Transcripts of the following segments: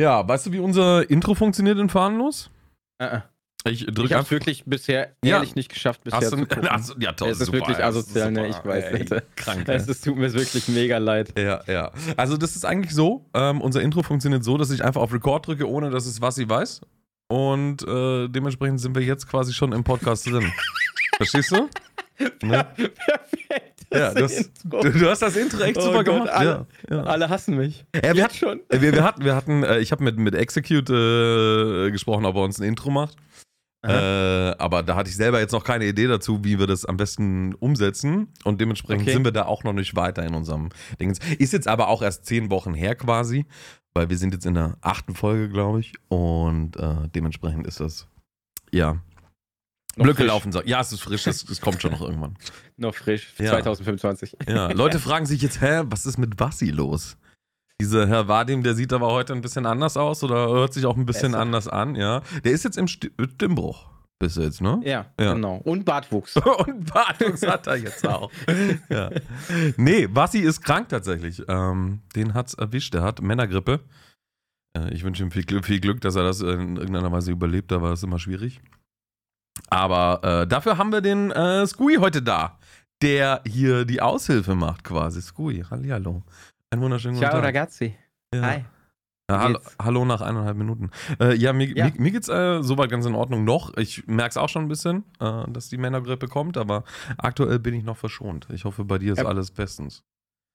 Ja, weißt du, wie unser Intro funktioniert in Fahnenlos? Äh, Ich ich drücke es wirklich bisher Ja. ehrlich nicht geschafft, bisher Hast zu du, hast du, ja, toll, Es ist super, wirklich ja, asozial, ne? Ich weiß, ey, Alter. Krank, Es ist, tut mir wirklich mega leid. Ja, ja. Also das ist eigentlich so, ähm, unser Intro funktioniert so, dass ich einfach auf Record drücke, ohne dass es was sie weiß. Und äh, dementsprechend sind wir jetzt quasi schon im Podcast drin. Verstehst du? Ne? Perfekt. Ja, das, du, du hast das Intro echt Oh super Gott, gemacht. alle- ja, ja. Alle hassen mich. Ja, wir, hatten, schon. wir, wir hatten, wir hatten äh, ich habe mit, mit Execute äh, gesprochen, ob er uns ein Intro macht. Äh, aber da hatte ich selber jetzt noch keine Idee dazu, wie wir das am besten umsetzen. Und dementsprechend Okay. sind wir da auch noch nicht weiter in unserem Ding. Ist jetzt aber auch erst zehn Wochen her quasi, weil wir sind jetzt in der achten Folge, glaube ich. Und äh, dementsprechend ist das, ja, Frisch. laufen so. Ja, es ist frisch, es, es kommt schon noch irgendwann. Noch frisch. Ja. 2025. Ja, Leute fragen sich jetzt, hä, was ist mit Bassi los? Dieser Herr Vadim, der sieht aber heute ein bisschen anders aus oder hört sich auch ein bisschen Besser. anders an, ja. Der ist jetzt im Sti- Stimmbruch bis jetzt, ne? Ja, Ja. genau. Und Bartwuchs. Und Bartwuchs hat er jetzt auch. ja. Nee, Bassi ist krank tatsächlich. Ähm, den hat's erwischt. Der hat Männergrippe. Äh, ich wünsche ihm viel Glück, viel Glück, dass er das in irgendeiner Weise überlebt. Da war es immer schwierig. Aber äh, dafür haben wir den äh, Skui heute da, der hier die Aushilfe macht quasi. Skui, hallihallo. Ein wunderschönen guten Ciao Tag. ragazzi. Ja. Hi. Hallo, hallo nach eineinhalb Minuten. Äh, ja, mir, Ja. Mir, mir geht's äh, soweit ganz in Ordnung noch. Ich merke es auch schon ein bisschen, äh, dass die Männergrippe kommt, aber aktuell bin ich noch verschont. Ich hoffe, bei dir ist Ja. alles bestens.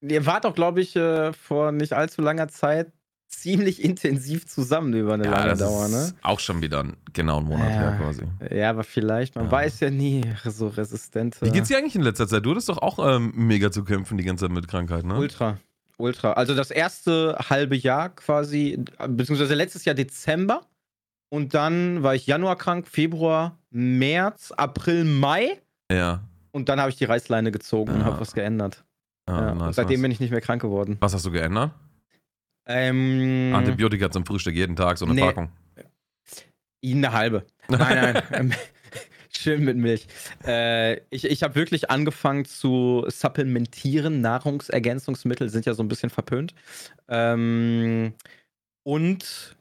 Ihr wart doch, glaube ich, äh, vor nicht allzu langer Zeit ziemlich intensiv zusammen über eine lange das Dauer, ne? auch schon wieder ein, genau einen Monat Ja. her quasi. Ja, aber vielleicht, man Ja. weiß ja nie, so resistente. Wie geht's dir eigentlich in letzter Zeit? Du hattest doch auch ähm, mega zu kämpfen die ganze Zeit mit Krankheit, ne? Ultra, ultra. Also das erste halbe Jahr quasi, beziehungsweise letztes Jahr Dezember. Und dann war ich Januar krank, Februar, März, April, Mai. Ja. Und dann habe ich die Reißleine gezogen und Ja. habe was geändert. Ah, ja. nice, seitdem nice. bin ich nicht mehr krank geworden. Was hast du geändert? Ähm, Antibiotika zum Frühstück jeden Tag, so eine Nee. Packung. Eine halbe. Nein, nein. ähm, Schön mit Milch. Äh, ich ich habe wirklich angefangen zu supplementieren. Nahrungsergänzungsmittel sind ja so ein bisschen verpönt. Ähm, und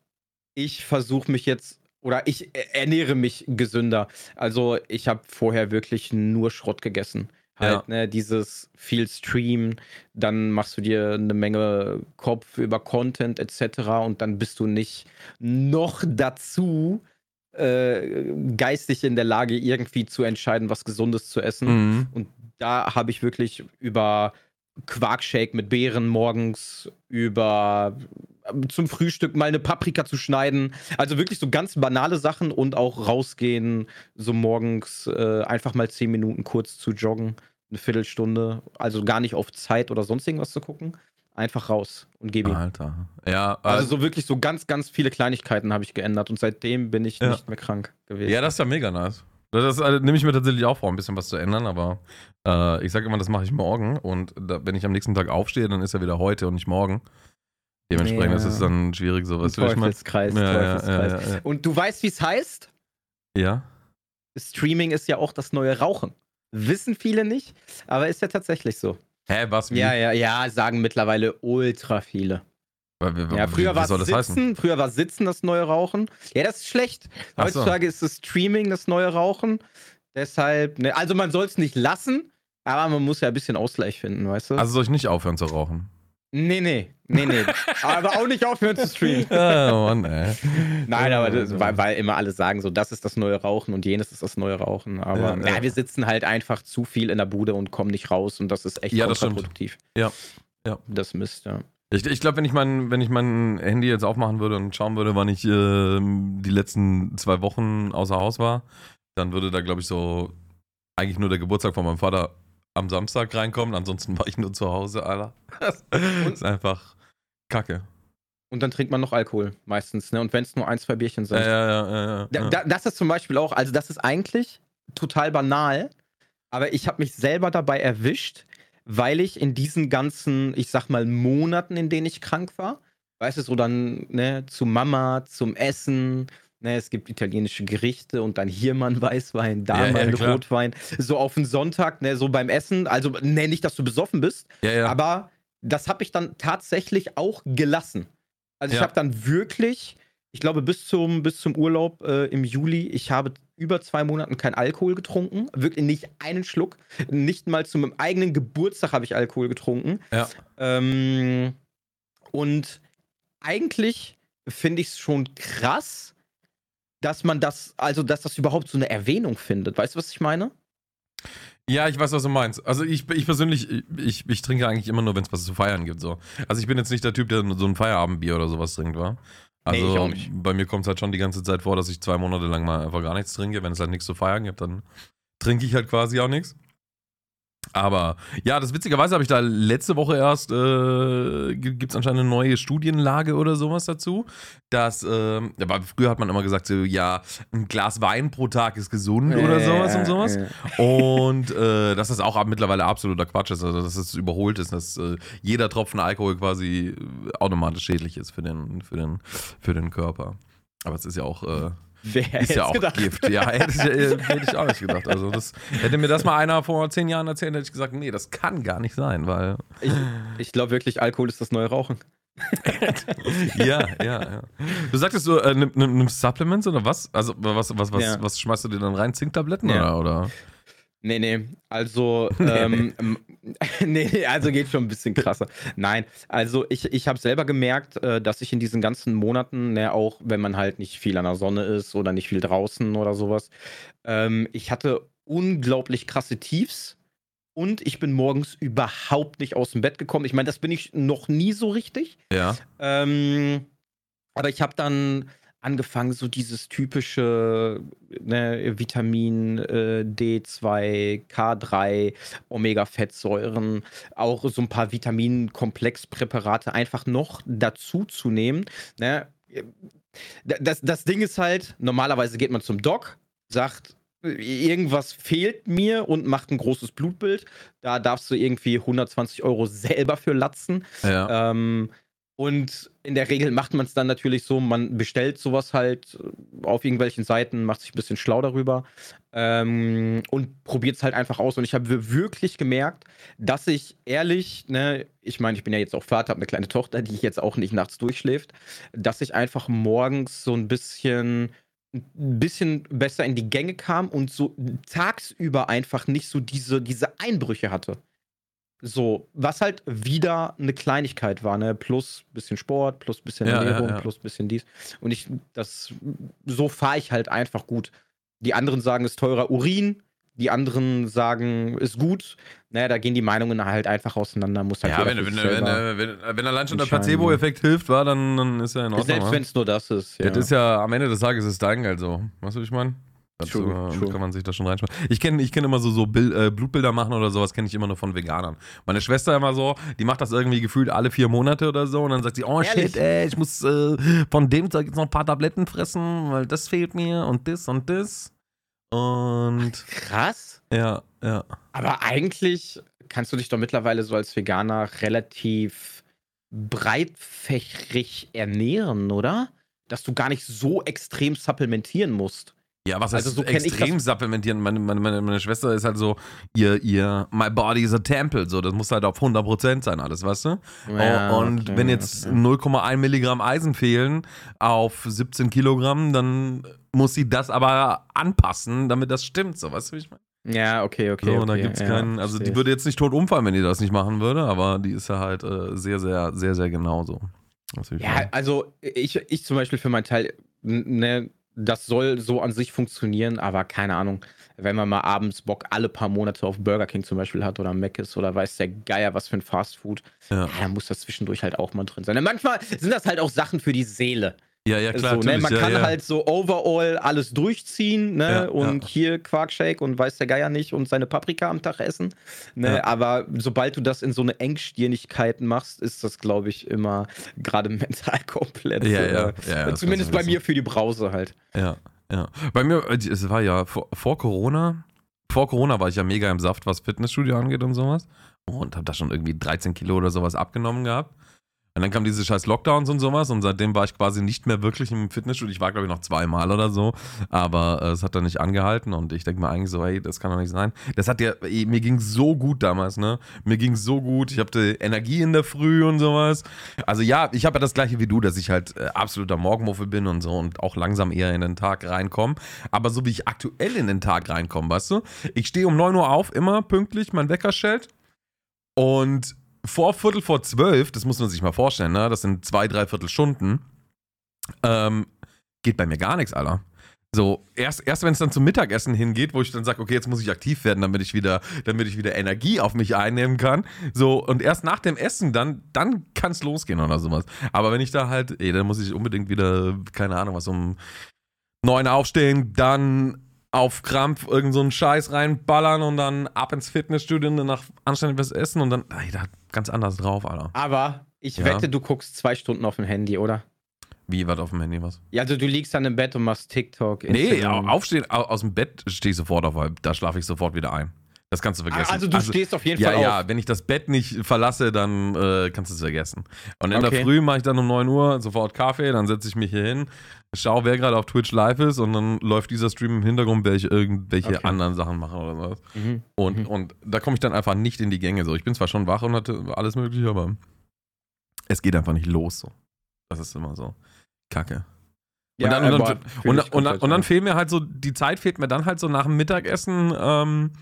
ich versuche mich jetzt, oder ich ernähre mich gesünder. Also ich habe vorher wirklich nur Schrott gegessen. Halt, ne, dieses viel Stream, dann machst du dir eine Menge Kopf über Content etc. und dann bist du nicht noch dazu äh, geistig in der Lage, irgendwie zu entscheiden, was Gesundes zu essen. Mhm. Und da habe ich wirklich über Quarkshake mit Beeren morgens, über zum Frühstück mal eine Paprika zu schneiden. Also wirklich so ganz banale Sachen und auch rausgehen, so morgens äh, einfach mal zehn Minuten kurz zu joggen, eine Viertelstunde. Also gar nicht auf Zeit oder sonst irgendwas zu gucken. Einfach raus und gebe ihm. Alter. Ja, Also so wirklich so ganz, ganz viele Kleinigkeiten habe ich geändert und seitdem bin ich Ja. nicht mehr krank gewesen. Ja, das ist ja mega nice. Das äh, nehme ich mir tatsächlich auch vor, ein bisschen was zu ändern, aber äh, ich sage immer, das mache ich morgen und da, wenn ich am nächsten Tag aufstehe, dann ist ja wieder heute und nicht morgen. Dementsprechend Ja. ist es dann schwierig, sowas Ein Teufelskreis, Ja, Teufelskreis. ja. Und du weißt, wie es heißt? ja? Streaming ist ja auch das neue Rauchen. Wissen viele nicht, aber ist ja tatsächlich so. Hä, was? Wie? Ja, ja, ja, sagen mittlerweile ultra viele. Ja, früher war Sitzen, heißen? früher war Sitzen das neue Rauchen. Ja, das ist schlecht. Ach so. Heutzutage ist das Streaming das neue Rauchen. Deshalb, ne, also man soll es nicht lassen, aber man muss ja ein bisschen Ausgleich finden, weißt du? Also soll ich nicht aufhören zu rauchen? nee, nee, nee, nee. aber auch nicht aufhören zu streamen. oh Mann, ey. Nein, aber das, weil, weil immer alle sagen so, das ist das neue Rauchen und jenes ist das neue Rauchen. Aber Ja, ja, ja. wir sitzen halt einfach zu viel in der Bude und kommen nicht raus und das ist echt Ja, kontraproduktiv. Ja, ja. Das Mist, ja. Ich, ich glaube, wenn ich mein, wenn ich mein Handy jetzt aufmachen würde und schauen würde, wann ich ähm, die letzten zwei Wochen außer Haus war, dann würde da, glaube ich, so eigentlich nur der Geburtstag von meinem Vater am Samstag reinkommen. Ansonsten war ich nur zu Hause, Alter. Das ist einfach Kacke. Und dann trinkt man noch Alkohol meistens, ne? Und wenn es nur ein, zwei Bierchen sind. Ja, ja, ja, ja, ja. Da, da, das ist zum Beispiel auch, also das ist eigentlich total banal, aber ich habe mich selber dabei erwischt, weil ich in diesen ganzen, ich sag mal, Monaten, in denen ich krank war, weißt du, so dann ne, zu Mama, zum Essen, ne, es gibt italienische Gerichte und dann hier mal ein Weißwein, da Ja, mal ja, ein klar. Rotwein, so auf den Sonntag, ne, so beim Essen, also ne, nicht, dass du besoffen bist, ja, ja. aber das habe ich dann tatsächlich auch gelassen. Also ich Ja. habe dann wirklich, ich glaube bis zum, bis zum Urlaub äh, im Juli, ich habe über zwei Monaten kein Alkohol getrunken. Wirklich nicht einen Schluck. Nicht mal zu meinem eigenen Geburtstag habe ich Alkohol getrunken. Ja. Ähm, und eigentlich finde ich es schon krass, dass man das, also dass das überhaupt so eine Erwähnung findet. Weißt du, was ich meine? Ja, ich weiß, was du meinst. Also ich, ich persönlich, ich, ich trinke eigentlich immer nur, wenn es was zu feiern gibt. So. Also ich bin jetzt nicht der Typ, der so ein Feierabendbier oder sowas trinkt, wa? Nee, Also ich auch nicht. bei mir kommt es halt schon die ganze Zeit vor, dass ich zwei Monate lang mal einfach gar nichts trinke. Wenn es halt nichts zu feiern gibt, dann trinke ich halt quasi auch nichts. Aber ja, das witzigerweise habe ich da letzte Woche erst, äh, gibt es anscheinend eine neue Studienlage oder sowas dazu. Dass, ähm, aber früher hat man immer gesagt, so, ja, ein Glas Wein pro Tag ist gesund oder sowas und sowas. Ja. Und äh, dass das auch mittlerweile absoluter Quatsch ist, also dass es überholt ist, dass äh, jeder Tropfen Alkohol quasi äh, automatisch schädlich ist für den, für den, für den Körper. Aber es ist ja auch, äh, Wer ist ja auch gedacht? Gift. Ja, hätte ich, äh, hätte ich auch nicht gedacht. Also das, hätte mir das mal einer vor zehn Jahren erzählt, hätte ich gesagt, nee, das kann gar nicht sein, weil Ich, ich glaube wirklich, Alkohol ist das neue Rauchen. ja, ja, ja. Du sagtest du, äh, nimm, nimm, nimmst Supplements oder was? Also was, was, was, Ja. was schmeißt du dir dann rein? Zinktabletten Ja. oder? oder? Nee, nee, also, Nee, ähm, ähm, nee, nee, also geht schon ein bisschen krasser. Nein, also ich, ich habe selber gemerkt, äh, dass ich in diesen ganzen Monaten, ne, auch wenn man halt nicht viel an der Sonne ist oder nicht viel draußen oder sowas, ähm, ich hatte unglaublich krasse Tiefs und ich bin morgens überhaupt nicht aus dem Bett gekommen. Ich meine, das bin ich noch nie so richtig. Ja. Ähm, aber ich habe dann angefangen, so dieses typische ne, Vitamin äh, D2, K3, Omega-Fettsäuren, auch so ein paar Vitaminkomplexpräparate einfach noch dazu zu nehmen. Ne? Das, das Ding ist halt, normalerweise geht man zum Doc, sagt, irgendwas fehlt mir und macht ein großes Blutbild. Da darfst du irgendwie 120 Euro selber für latzen. Ja. Ähm, und in der Regel macht man es dann natürlich so, man bestellt sowas halt auf irgendwelchen Seiten, macht sich ein bisschen schlau darüber ähm, und probiert es halt einfach aus. Und ich habe wirklich gemerkt, dass ich ehrlich, ne, ich meine, ich bin ja jetzt auch Vater, habe eine kleine Tochter, die jetzt auch nicht nachts durchschläft, dass ich einfach morgens so ein bisschen ein bisschen besser in die Gänge kam und so tagsüber einfach nicht so diese, diese Einbrüche hatte. So, was halt wieder eine Kleinigkeit war, ne? Plus bisschen Sport, plus bisschen Ja, ja, Ernährung, ja. plus bisschen dies. Und ich, das, so fahre ich halt einfach gut. Die anderen sagen, es ist teurer Urin, die anderen sagen, ist gut. Naja, da gehen die Meinungen halt einfach auseinander. Muss halt Ja, wenn, wenn, wenn, wenn, wenn allein schon der. Placebo-Effekt hilft, war, dann, dann ist ja in Ordnung. Selbst wenn es nur das ist. Ja. Das ist ja am Ende des Tages ist dein Geld so. Weißt du, wie ich meine? Dazu True, true. kann man sich da schon reinschmeißen. Ich kenne ich kenn immer so, so Bil äh, Blutbilder machen oder sowas, kenne ich immer nur von Veganern. Meine Schwester immer so, die macht das irgendwie gefühlt alle vier Monate oder so und dann sagt sie, oh Ehrlich? shit, ey, ich muss äh, von dem Zeug jetzt noch ein paar Tabletten fressen, weil das fehlt mir und das und das. Und krass. ja, ja. Aber eigentlich kannst du dich doch mittlerweile so als Veganer relativ breitfächrig ernähren, oder? Dass du gar nicht so extrem supplementieren musst. Ja, was heißt Also so extrem supplementieren? Meine, meine, meine, meine Schwester ist halt so, ihr, ihr, my body is a temple, so, das muss halt auf 100% sein alles, weißt du? Oh, und okay, wenn jetzt okay. 0,1 Milligramm Eisen fehlen auf 17 Kilogramm, dann muss sie das aber anpassen, damit das stimmt, so, weißt du, wie ich meine? Ja, okay, okay. so, okay, da gibt's ja, keinen, also die würde jetzt nicht tot umfallen, wenn die das nicht machen würde, aber die ist ja halt äh, sehr, sehr, sehr, sehr genau so. Ja, also ich, ich zum Beispiel für meinen Teil, ne, das soll so an sich funktionieren, aber keine Ahnung, wenn man mal abends Bock alle paar Monate auf Burger King zum Beispiel hat oder Mc's oder weiß der Geier was für ein Fastfood, ja. ja, dann muss das zwischendurch halt auch mal drin sein. Manchmal sind das halt auch Sachen für die Seele. Ja, ja, klar, so, ne? Man ja, kann ja. halt so overall alles durchziehen, ne? Ja, und ja. hier Quarkshake und weiß der Geier nicht und seine Paprika am Tag essen. Ne? Ja. Aber sobald du das in so eine Engstirnigkeit machst, ist das, glaube ich, immer gerade mental komplett. Ja, äh, ja, ja, das Zumindest bei mir für die Brause halt. Ja, ja. Bei mir, äh, es war ja vor, vor Corona, vor Corona war ich ja mega im Saft, was Fitnessstudio angeht und sowas. Und habe da schon irgendwie 13 Kilo oder sowas abgenommen gehabt. Und dann kam diese scheiß Lockdowns und sowas und seitdem war ich quasi nicht mehr wirklich im Fitnessstudio. Ich war, glaube ich, noch zweimal oder so, aber äh, es hat dann nicht angehalten und ich denke mir eigentlich so, hey, das kann doch nicht sein. Das hat ja, ey, mir ging so gut damals, ne? Mir ging so gut. Ich hatte Energie in der Früh und sowas. Also ja, ich habe ja das gleiche wie du, dass ich halt äh, absoluter Morgenmuffel bin und so und auch langsam eher in den Tag reinkomme. Aber so wie ich aktuell in den Tag reinkomme, weißt du? Ich stehe um 9 Uhr auf, immer pünktlich, mein Wecker stellt und vor Viertel vor zwölf, das muss man sich mal vorstellen, ne? Das sind zwei, dreiviertel Stunden. Ähm, geht bei mir gar nichts, Alter. So, erst, erst wenn es dann zum Mittagessen hingeht, wo ich dann sage, okay, jetzt muss ich aktiv werden, damit ich wieder, damit ich wieder Energie auf mich einnehmen kann. So, und erst nach dem Essen, dann, dann kann es losgehen oder sowas. Aber wenn ich da halt, ey, dann muss ich unbedingt wieder, keine Ahnung, was um neun aufstehen, dann auf Krampf irgend so einen Scheiß reinballern und dann ab ins Fitnessstudio und danach anständig was essen und dann, ey, da ganz anders drauf, Alter. Aber ich Ja. wette, du guckst zwei Stunden auf dem Handy, oder? Wie, was auf dem Handy, was? Ja, also du liegst dann im Bett und machst TikTok. Nee, Instagram. au- aufstehen, au- aus dem Bett stehe ich sofort auf, weil da schlafe ich sofort wieder ein. Das kannst du vergessen. Also du stehst auf jeden ja, Fall ja, auf. wenn ich das Bett nicht verlasse, dann äh, kannst du es vergessen. Und in der Okay. Früh mache ich dann um 9 Uhr sofort Kaffee, dann setze ich mich hier hin, schaue, wer gerade auf Twitch live ist und dann läuft dieser Stream im Hintergrund, während ich irgendwelche Okay. anderen Sachen mache oder sowas. Mhm. Und, Mhm. und da komme ich dann einfach nicht in die Gänge. So, ich bin zwar schon wach und hatte alles mögliche, aber es geht einfach nicht los. So. Das ist immer so. Kacke. Ja, und, dann, und, dann, und, und, dann, ja. fehlt mir halt so, die Zeit fehlt mir dann halt so nach dem Mittagessen ähm,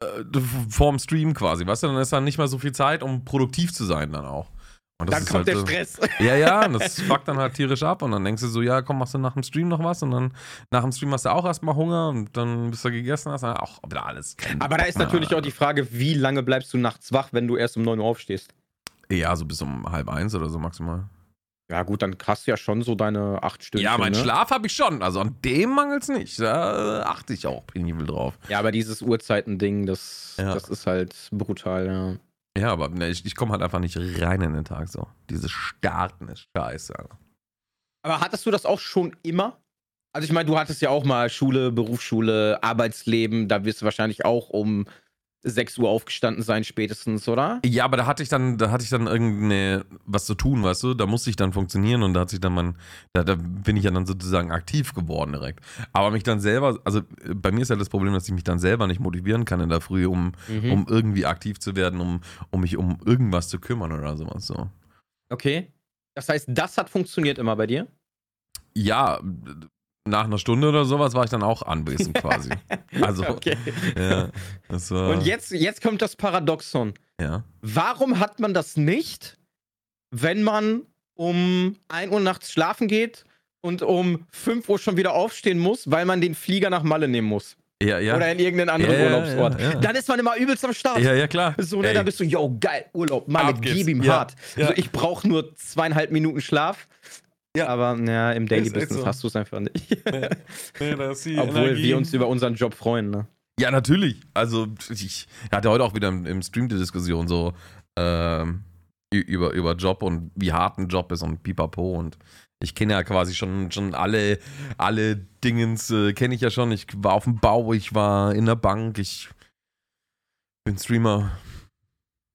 äh, vorm Stream quasi, weißt du? Dann ist dann nicht mehr so viel Zeit, um produktiv zu sein dann auch. Und Dann kommt halt der Stress. Ja, ja, und das fuckt dann halt tierisch ab und dann denkst du so, ja, komm, machst du nach dem Stream noch was und dann nach dem Stream hast du auch erstmal Hunger und dann bis du gegessen hast, dann auch wieder alles. Aber da ist natürlich auch die Frage, wie lange bleibst du nachts wach, wenn du erst um 9 Uhr aufstehst? Ja, so bis um halb eins oder so maximal. Ja, gut, dann hast du ja schon so deine acht Stunden. ja, mein ne? Schlaf habe ich schon, also an dem mangelt's nicht. Da achte ich auch penibel drauf. Ja, aber dieses Uhrzeiten-Ding, das, Ja. das ist halt brutal, ja. Ja, aber ne, ich, ich komme halt einfach nicht rein in den Tag so. Dieses Starten ist scheiße. Aber hattest du das auch schon immer? Also ich meine, du hattest ja auch mal Schule, Berufsschule, Arbeitsleben, da wirst du wahrscheinlich auch um 6 Uhr aufgestanden sein spätestens, oder? Ja, aber da hatte ich dann, da hatte ich dann irgendeine was zu tun, weißt du? Da musste ich dann funktionieren und da hat sich dann mein, da, da bin ich ja dann sozusagen aktiv geworden direkt. Aber mich dann selber, also bei mir ist ja das Problem, dass ich mich dann selber nicht motivieren kann in der Früh, um, Mhm. um irgendwie aktiv zu werden, um, um mich um irgendwas zu kümmern oder sowas. So. Okay. Das heißt, das hat funktioniert immer bei dir? Ja, nach einer Stunde oder sowas war ich dann auch anwesend quasi. Also, Okay. ja, das war, Und jetzt, jetzt kommt das Paradoxon. ja. Warum hat man das nicht, wenn man um 1 Uhr nachts schlafen geht und um 5 Uhr schon wieder aufstehen muss, weil man den Flieger nach Malle nehmen muss? Ja, ja. Oder in irgendeinen anderen Ja, Urlaubsort. ja, ja. Dann ist man immer übelst am Start. ja, ja, klar. So, ne, da bist du, yo, geil, Urlaub, Malle, gib ihm Ja, hart. ja. Also ich brauche nur zweieinhalb Minuten Schlaf. Ja. Aber ja, im Daily Business so. hast du es einfach nicht. Ist die Obwohl Energie. wir uns über unseren Job freuen, ne? Ja, natürlich. Also, ich hatte heute auch wieder im, im Stream die Diskussion so ähm, über, über Job und wie hart ein Job ist und pipapo. Und ich kenne ja quasi schon, schon alle, alle Dingens, äh, kenne ich ja schon. Ich war auf dem Bau, ich war in der Bank, ich bin Streamer.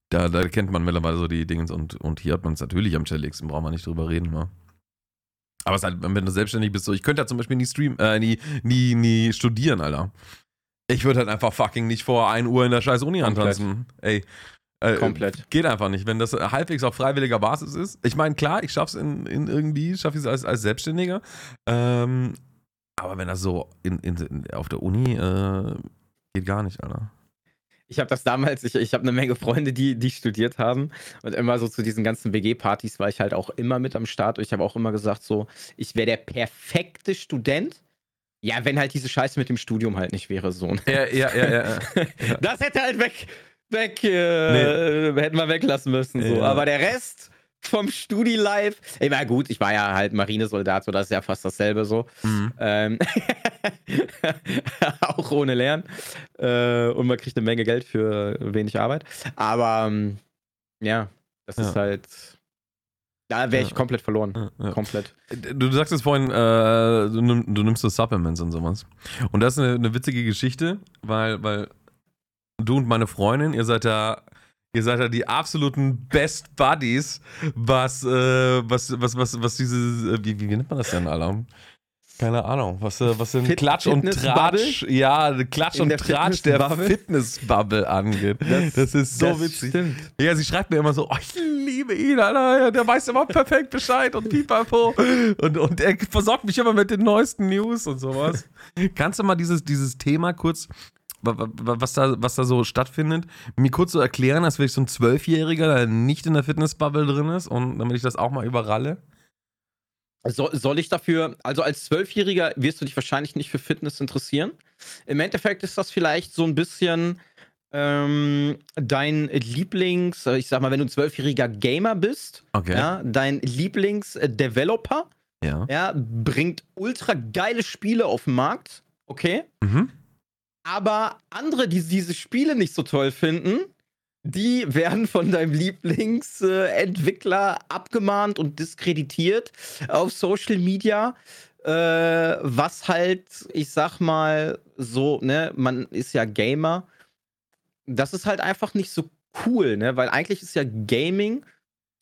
Da, da kennt man mittlerweile so die Dingens und, und hier hat man es natürlich am chilligsten, brauchen wir nicht drüber reden, ne? Aber halt, wenn du selbstständig bist, so, ich könnte ja zum Beispiel nie streamen, äh, nie, nie, nie studieren, Alter. Ich würde halt einfach fucking nicht vor 1 Uhr in der scheiß Uni Komplett. antanzen. Ey. Äh, Komplett. Geht einfach nicht, wenn das halbwegs auf freiwilliger Basis ist. Ich meine, klar, ich schaff's in, in irgendwie, schaffe ich es als, als Selbstständiger. Ähm, aber wenn das so in, in, auf der Uni äh, geht gar nicht, Alter. Ich habe das damals, ich, ich habe eine Menge Freunde, die, die studiert haben. Und immer so zu diesen ganzen WG-Partys war ich halt auch immer mit am Start. Und ich habe auch immer gesagt, so, ich wäre der perfekte Student. Ja, wenn halt diese Scheiße mit dem Studium halt nicht wäre, so. Ja, ja, ja, ja. Das hätte halt weg, weg, äh, hätten wir weglassen müssen. So. Ja. Aber der Rest vom Studi-Life, ich war gut, ich war ja halt Marinesoldat, so das ist ja fast dasselbe so. Mhm. Ähm, auch ohne Lernen. Äh, und man kriegt eine Menge Geld für wenig Arbeit. Aber ähm, ja, das Ja. ist halt. Da wäre ich Ja. komplett verloren. Ja, ja. Komplett. Du sagst jetzt vorhin, äh, du, nimm, du nimmst so Supplements und sowas. Und das ist eine, eine witzige Geschichte, weil, weil du und meine Freundin, ihr seid ja, Ihr seid ja die absoluten Best Buddies, was, äh, was, was, was, was diese, äh, wie, wie nennt man das denn, Alarm? Keine Ahnung, was, äh, was denn Fit- Klatsch und Tratsch, ja, Klatsch In und der Tratsch der Fitnessbubble? Angeht. Das, ist so das witzig. Stimmt. Ja, sie schreibt mir immer so, oh, ich liebe ihn, Alter, der weiß immer perfekt Bescheid und pipapo. Und, und er versorgt mich immer mit den neuesten News und sowas. Kannst du mal dieses, dieses Thema kurz, was da, was da so stattfindet, mir kurz so erklären, als wäre ich so ein Zwölfjähriger, der nicht in der Fitnessbubble drin ist und damit ich das auch mal überralle? So, soll ich dafür, also als Zwölfjähriger wirst du dich wahrscheinlich nicht für Fitness interessieren. Im Endeffekt ist das vielleicht so ein bisschen ähm, dein Lieblings, äh, ich sag mal, wenn du ein zwölfjähriger Gamer bist, Okay. ja, dein Lieblings-Developer, Ja. ja, bringt ultra geile Spiele auf den Markt, okay? Mhm. Aber andere, die diese Spiele nicht so toll finden, die werden von deinem Lieblingsentwickler abgemahnt und diskreditiert auf Social Media. Äh, was halt, ich sag mal, so, ne, man ist ja Gamer. Das ist halt einfach nicht so cool, ne? Weil eigentlich ist ja Gaming,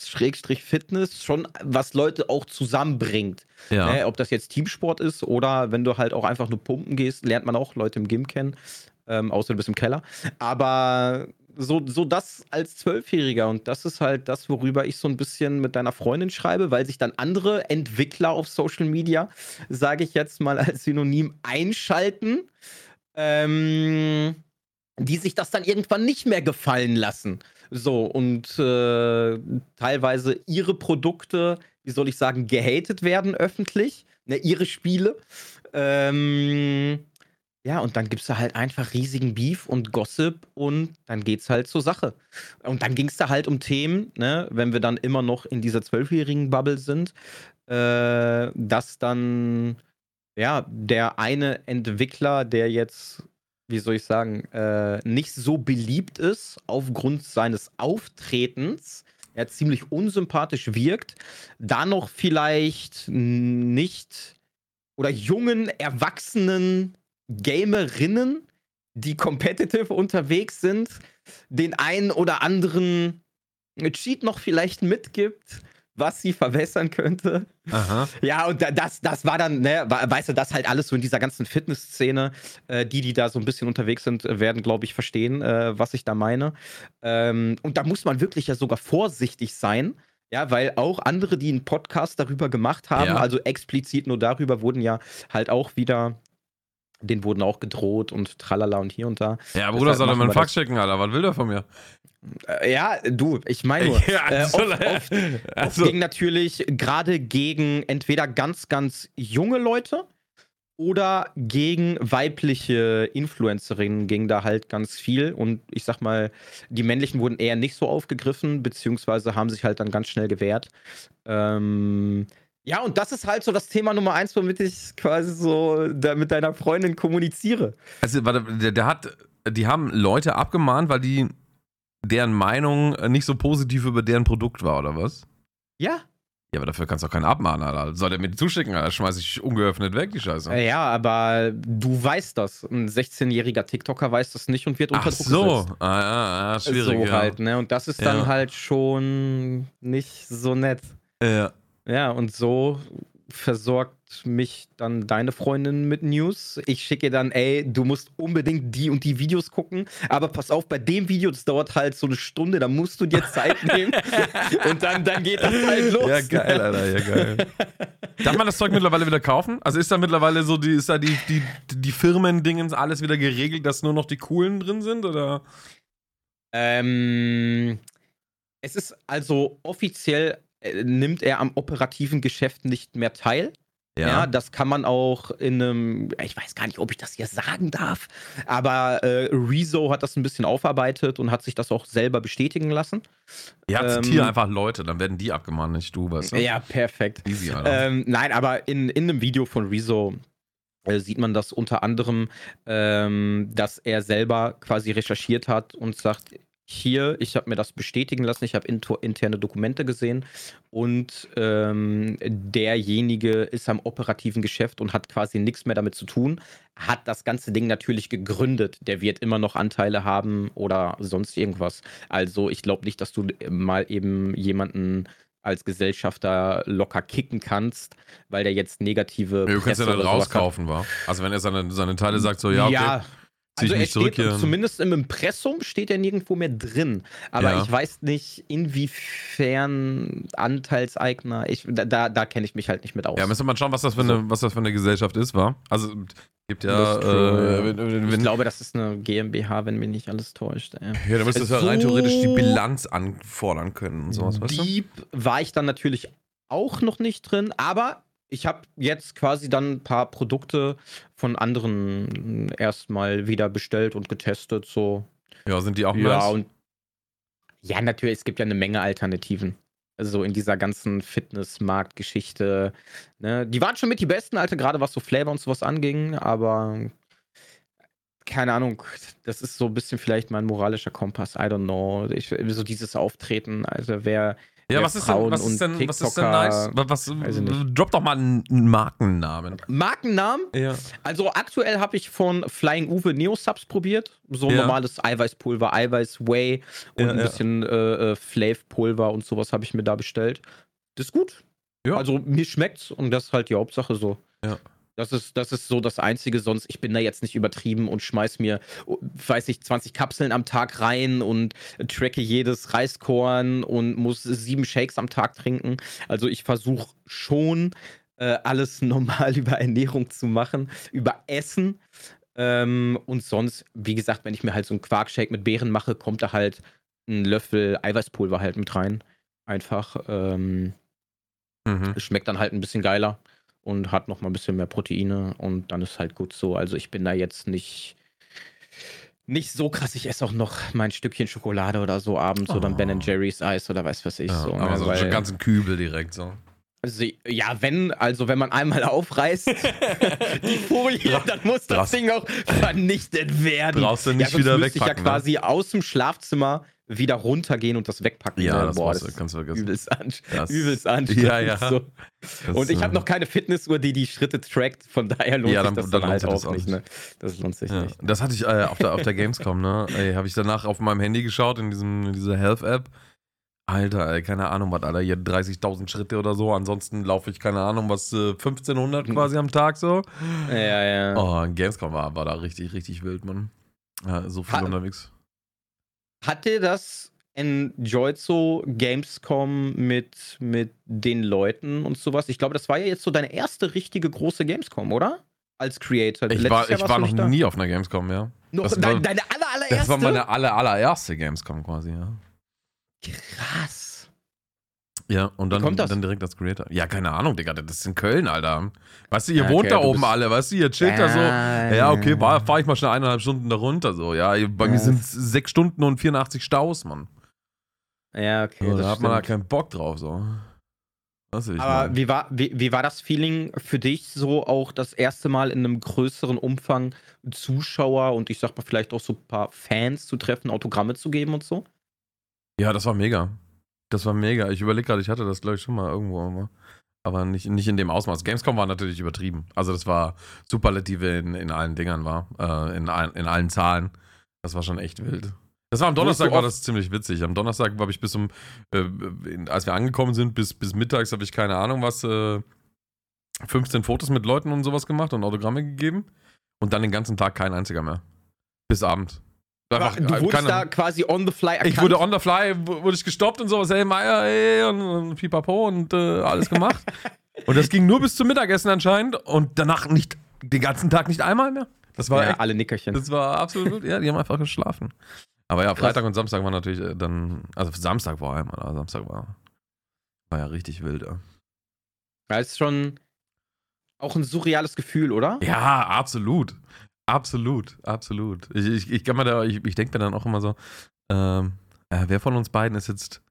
Schrägstrich Fitness, schon was Leute auch zusammenbringt. Ja. Ne, ob das jetzt Teamsport ist oder wenn du halt auch einfach nur pumpen gehst, lernt man auch Leute im Gym kennen. Ähm, außer du bist im Keller. Aber so, so das als Zwölfjähriger und das ist halt das, worüber ich so ein bisschen mit deiner Freundin schreibe, weil sich dann andere Entwickler auf Social Media, sage ich jetzt mal als Synonym, einschalten, ähm, die sich das dann irgendwann nicht mehr gefallen lassen. So, und äh, teilweise ihre Produkte, wie soll ich sagen, gehatet werden öffentlich, ne, ihre Spiele. Ähm, ja, und dann gibt es da halt einfach riesigen Beef und Gossip und dann geht's halt zur Sache. Und dann ging es da halt um Themen, ne, wenn wir dann immer noch in dieser zwölfjährigen Bubble sind, äh, dass dann ja der eine Entwickler, der jetzt, wie soll ich sagen, äh, nicht so beliebt ist aufgrund seines Auftretens, er ziemlich unsympathisch wirkt, da noch vielleicht nicht oder jungen, erwachsenen Gamerinnen, die competitive unterwegs sind, den einen oder anderen Cheat noch vielleicht mitgibt, was sie verbessern könnte. Aha. Ja, und da- das, das war dann, ne, weißt du, das halt alles so in dieser ganzen Fitnessszene. Äh, die, die da so ein bisschen unterwegs sind, äh, werden, glaube ich, verstehen, äh, was ich da meine. Ähm, und da muss man wirklich ja sogar vorsichtig sein. Ja, weil auch andere, die einen Podcast darüber gemacht haben, Ja. also explizit nur darüber, wurden ja halt auch wieder, denen wurden auch gedroht und tralala und hier und da. Ja, Bruder, soll er mal einen Fax schicken, Alter. Was will der von mir? Äh, ja, du, ich meine nur. Ja, äh, soll oft, oft, also- oft ging natürlich gerade gegen entweder ganz, ganz junge Leute oder gegen weibliche Influencerinnen ging da halt ganz viel. Und ich sag mal, die männlichen wurden eher nicht so aufgegriffen, beziehungsweise haben sich halt dann ganz schnell gewehrt. Ähm, ja, und das ist halt so das Thema Nummer eins, womit ich quasi so da mit deiner Freundin kommuniziere. Also, warte, der, der hat, die haben Leute abgemahnt, weil die deren Meinung nicht so positiv über deren Produkt war, oder was? Ja, Ja, aber dafür kannst du auch keinen abmahnen, Alter. Soll der mir zuschicken, Alter? Schmeiß ich ungeöffnet weg, die Scheiße. Äh, Ja, aber du weißt das. Ein 16-jähriger TikToker weiß das nicht und wird unter Ach Druck so. gesetzt. Ah, ja, ja, schwierig, so ja. halt, ne? Und das ist Ja. dann halt schon nicht so nett. Ja. Ja, und so versorgt mich dann deine Freundin mit News. Ich schicke ihr dann, ey, du musst unbedingt die und die Videos gucken. Aber pass auf, bei dem Video, das dauert halt so eine Stunde, da musst du dir Zeit nehmen. und dann, dann geht das halt los. Ja, geil, Alter, ja, geil. Darf man das Zeug mittlerweile wieder kaufen? Also ist da mittlerweile so, die, ist da die, die, die Firmen-Dingens alles wieder geregelt, dass nur noch die coolen drin sind? Oder? Ähm, es ist also offiziell nimmt er am operativen Geschäft nicht mehr teil. Ja. das kann man auch in einem, ich weiß gar nicht, ob ich das hier sagen darf, aber äh, Rezo hat das ein bisschen aufarbeitet und hat sich das auch selber bestätigen lassen. Ja, ähm, zitiere einfach Leute, dann werden die abgemahnt, nicht du, weißt du? Ja, perfekt. Easy, Alter. Ähm, nein, aber in, in einem Video von Rezo äh, sieht man das unter anderem, ähm, dass er selber quasi recherchiert hat und sagt, hier, ich habe mir das bestätigen lassen, ich habe interne Dokumente gesehen und ähm, derjenige ist am operativen Geschäft und hat quasi nichts mehr damit zu tun, hat das ganze Ding natürlich gegründet. Der wird immer noch Anteile haben oder sonst irgendwas. Also ich glaube nicht, dass du mal eben jemanden als Gesellschafter locker kicken kannst, weil der jetzt negative. Ja, du kannst ja dann rauskaufen, war. Also wenn er seine, seine Teile sagt, so ja, okay, ja, also er steht, zumindest im Impressum steht er nirgendwo mehr drin. Aber ja. ich weiß nicht, inwiefern Anteilseigner, ich, da, da kenne ich mich halt nicht mit aus. Ja, müssen wir mal schauen, was das für eine, was das für eine Gesellschaft ist, war. Also gibt ja. Äh, wenn, wenn, ich glaube, das ist eine GmbH, wenn mich nicht alles täuscht. Ey. Ja, dann müsstest du so rein theoretisch die Bilanz anfordern können und sowas, weißt du? Dieb war ich dann natürlich auch noch nicht drin, aber ich habe jetzt quasi dann ein paar Produkte von anderen erstmal wieder bestellt und getestet. So. Ja, sind die auch ja, nice? Und ja, natürlich, es gibt ja eine Menge Alternativen. Also in dieser ganzen Fitnessmarkt-Geschichte. Ne? Die waren schon mit die besten, Alte, gerade was so Flavor und sowas anging, aber keine Ahnung, das ist so ein bisschen vielleicht mein moralischer Kompass. I don't know. Ich, so dieses Auftreten, also wer ja, was ist, denn, was, ist denn, was ist denn nice? Was, drop doch mal einen Markennamen. Markennamen? Ja. Also aktuell habe ich von Flying Uwe Neo Subs probiert. So ja. normales Eiweißpulver, Eiweiß-Whey und ja, ein bisschen äh, äh, Flav-Pulver und sowas habe ich mir da bestellt. Das ist gut. Ja. Also mir schmeckt's und das ist halt die Hauptsache so. Ja. Das ist, das ist so das Einzige, sonst ich bin da jetzt nicht übertrieben und schmeiß mir, weiß ich, 20 Kapseln am Tag rein und tracke jedes Reiskorn und muss sieben Shakes am Tag trinken. Also ich versuche schon äh, alles normal über Ernährung zu machen, über Essen. Ähm, und sonst, wie gesagt, wenn ich mir halt so einen Quarkshake mit Beeren mache, kommt da halt ein Löffel Eiweißpulver halt mit rein. Einfach. Ähm, mhm. Schmeckt dann halt ein bisschen geiler und hat noch mal ein bisschen mehr Proteine und dann ist halt gut so. Also ich bin da jetzt nicht nicht so krass. Ich esse auch noch mein Stückchen Schokolade oder so abends oh. oder ein Ben Jerry's Eis oder weiß was ich ja, so. Aber ne? so einen ganzen Kübel direkt so. Also, ja, wenn, also wenn man einmal aufreißt, die Folie, dann muss das Ding auch vernichtet werden. Brauchst du nicht ja, wieder wegpacken. Ich ja ne? quasi ne? aus dem Schlafzimmer wieder runtergehen und das wegpacken. Ja, das, Boah, das kannst du vergessen. Übelst, das, übelst anstrengend. Ja, ja. So. und ich habe noch keine Fitnessuhr, die die Schritte trackt, von daher lohnt ja, dann, sich das dann, dann halt auch nicht. Ne? Das lohnt sich ja. nicht. Das hatte ich äh, auf, der, auf der Gamescom, ne? Habe ich danach auf meinem Handy geschaut, in, diesem, in dieser Health-App. Alter, ey, keine Ahnung, was, Alter, hier 30.000 Schritte oder so. Ansonsten laufe ich, keine Ahnung, was, 1500 äh, quasi am Tag so. Ja, ja. Oh, Gamescom war, war da richtig, richtig wild, Mann. Ja, so viel Hat, unterwegs. Hat dir das enjoyed so Gamescom mit, mit den Leuten und sowas. Ich glaube, das war ja jetzt so deine erste richtige große Gamescom, oder? Als Creator. Ich war, ich war noch nie auf einer Gamescom, ja. Noch, das deine, war, deine aller, allererste? Das war meine aller, allererste Gamescom quasi, ja. Krass. Ja, und dann, dann direkt als Creator. Ja, keine Ahnung, Digga, das ist in Köln, Alter. Weißt du, ihr okay, wohnt da oben alle, weißt du, ihr chillt da so. Ja, okay, fahr ich mal schnell eineinhalb Stunden da runter, so. Ja, bei ja. mir sind es sechs Stunden und 84 Staus, Mann. Ja, okay. So, da hat man da keinen Bock drauf, so. Aber wie war, wie, wie war das Feeling für dich, so auch das erste Mal in einem größeren Umfang Zuschauer und ich sag mal vielleicht auch so ein paar Fans zu treffen, Autogramme zu geben und so? Ja, das war mega. Das war mega. Ich überlege gerade, ich hatte das, glaube ich, schon mal irgendwo. Aber nicht, nicht in dem Ausmaß. Gamescom war natürlich übertrieben. Also, das war Superlative in, in allen Dingern, war. Äh, in, in allen Zahlen. Das war schon echt wild. Das war am Donnerstag, war das ziemlich witzig. Am Donnerstag habe ich bis um, äh, als wir angekommen sind, bis, bis mittags habe ich keine Ahnung was, äh, 15 Fotos mit Leuten und sowas gemacht und Autogramme gegeben. Und dann den ganzen Tag kein einziger mehr. Bis Abend. Einfach, du wurdest keine, da quasi on the fly erkannt. Ich wurde on the fly, wurde ich gestoppt und sowas, hey Meier, ey, und, und pipapo und äh, alles gemacht. und das ging nur bis zum Mittagessen anscheinend und danach nicht, den ganzen Tag nicht einmal mehr. Das war ja, echt, alle Nickerchen. Das war absolut, ja, die haben einfach geschlafen. Aber ja, Freitag und Samstag war natürlich äh, dann, also Samstag vor allem, oder? Samstag war, war ja richtig wild, ja. Das ist schon auch ein surreales Gefühl, oder? Ja, absolut. Absolut, absolut. Ich, ich, ich, ich, ich denke mir dann auch immer so, ähm, äh, wer von uns beiden ist jetzt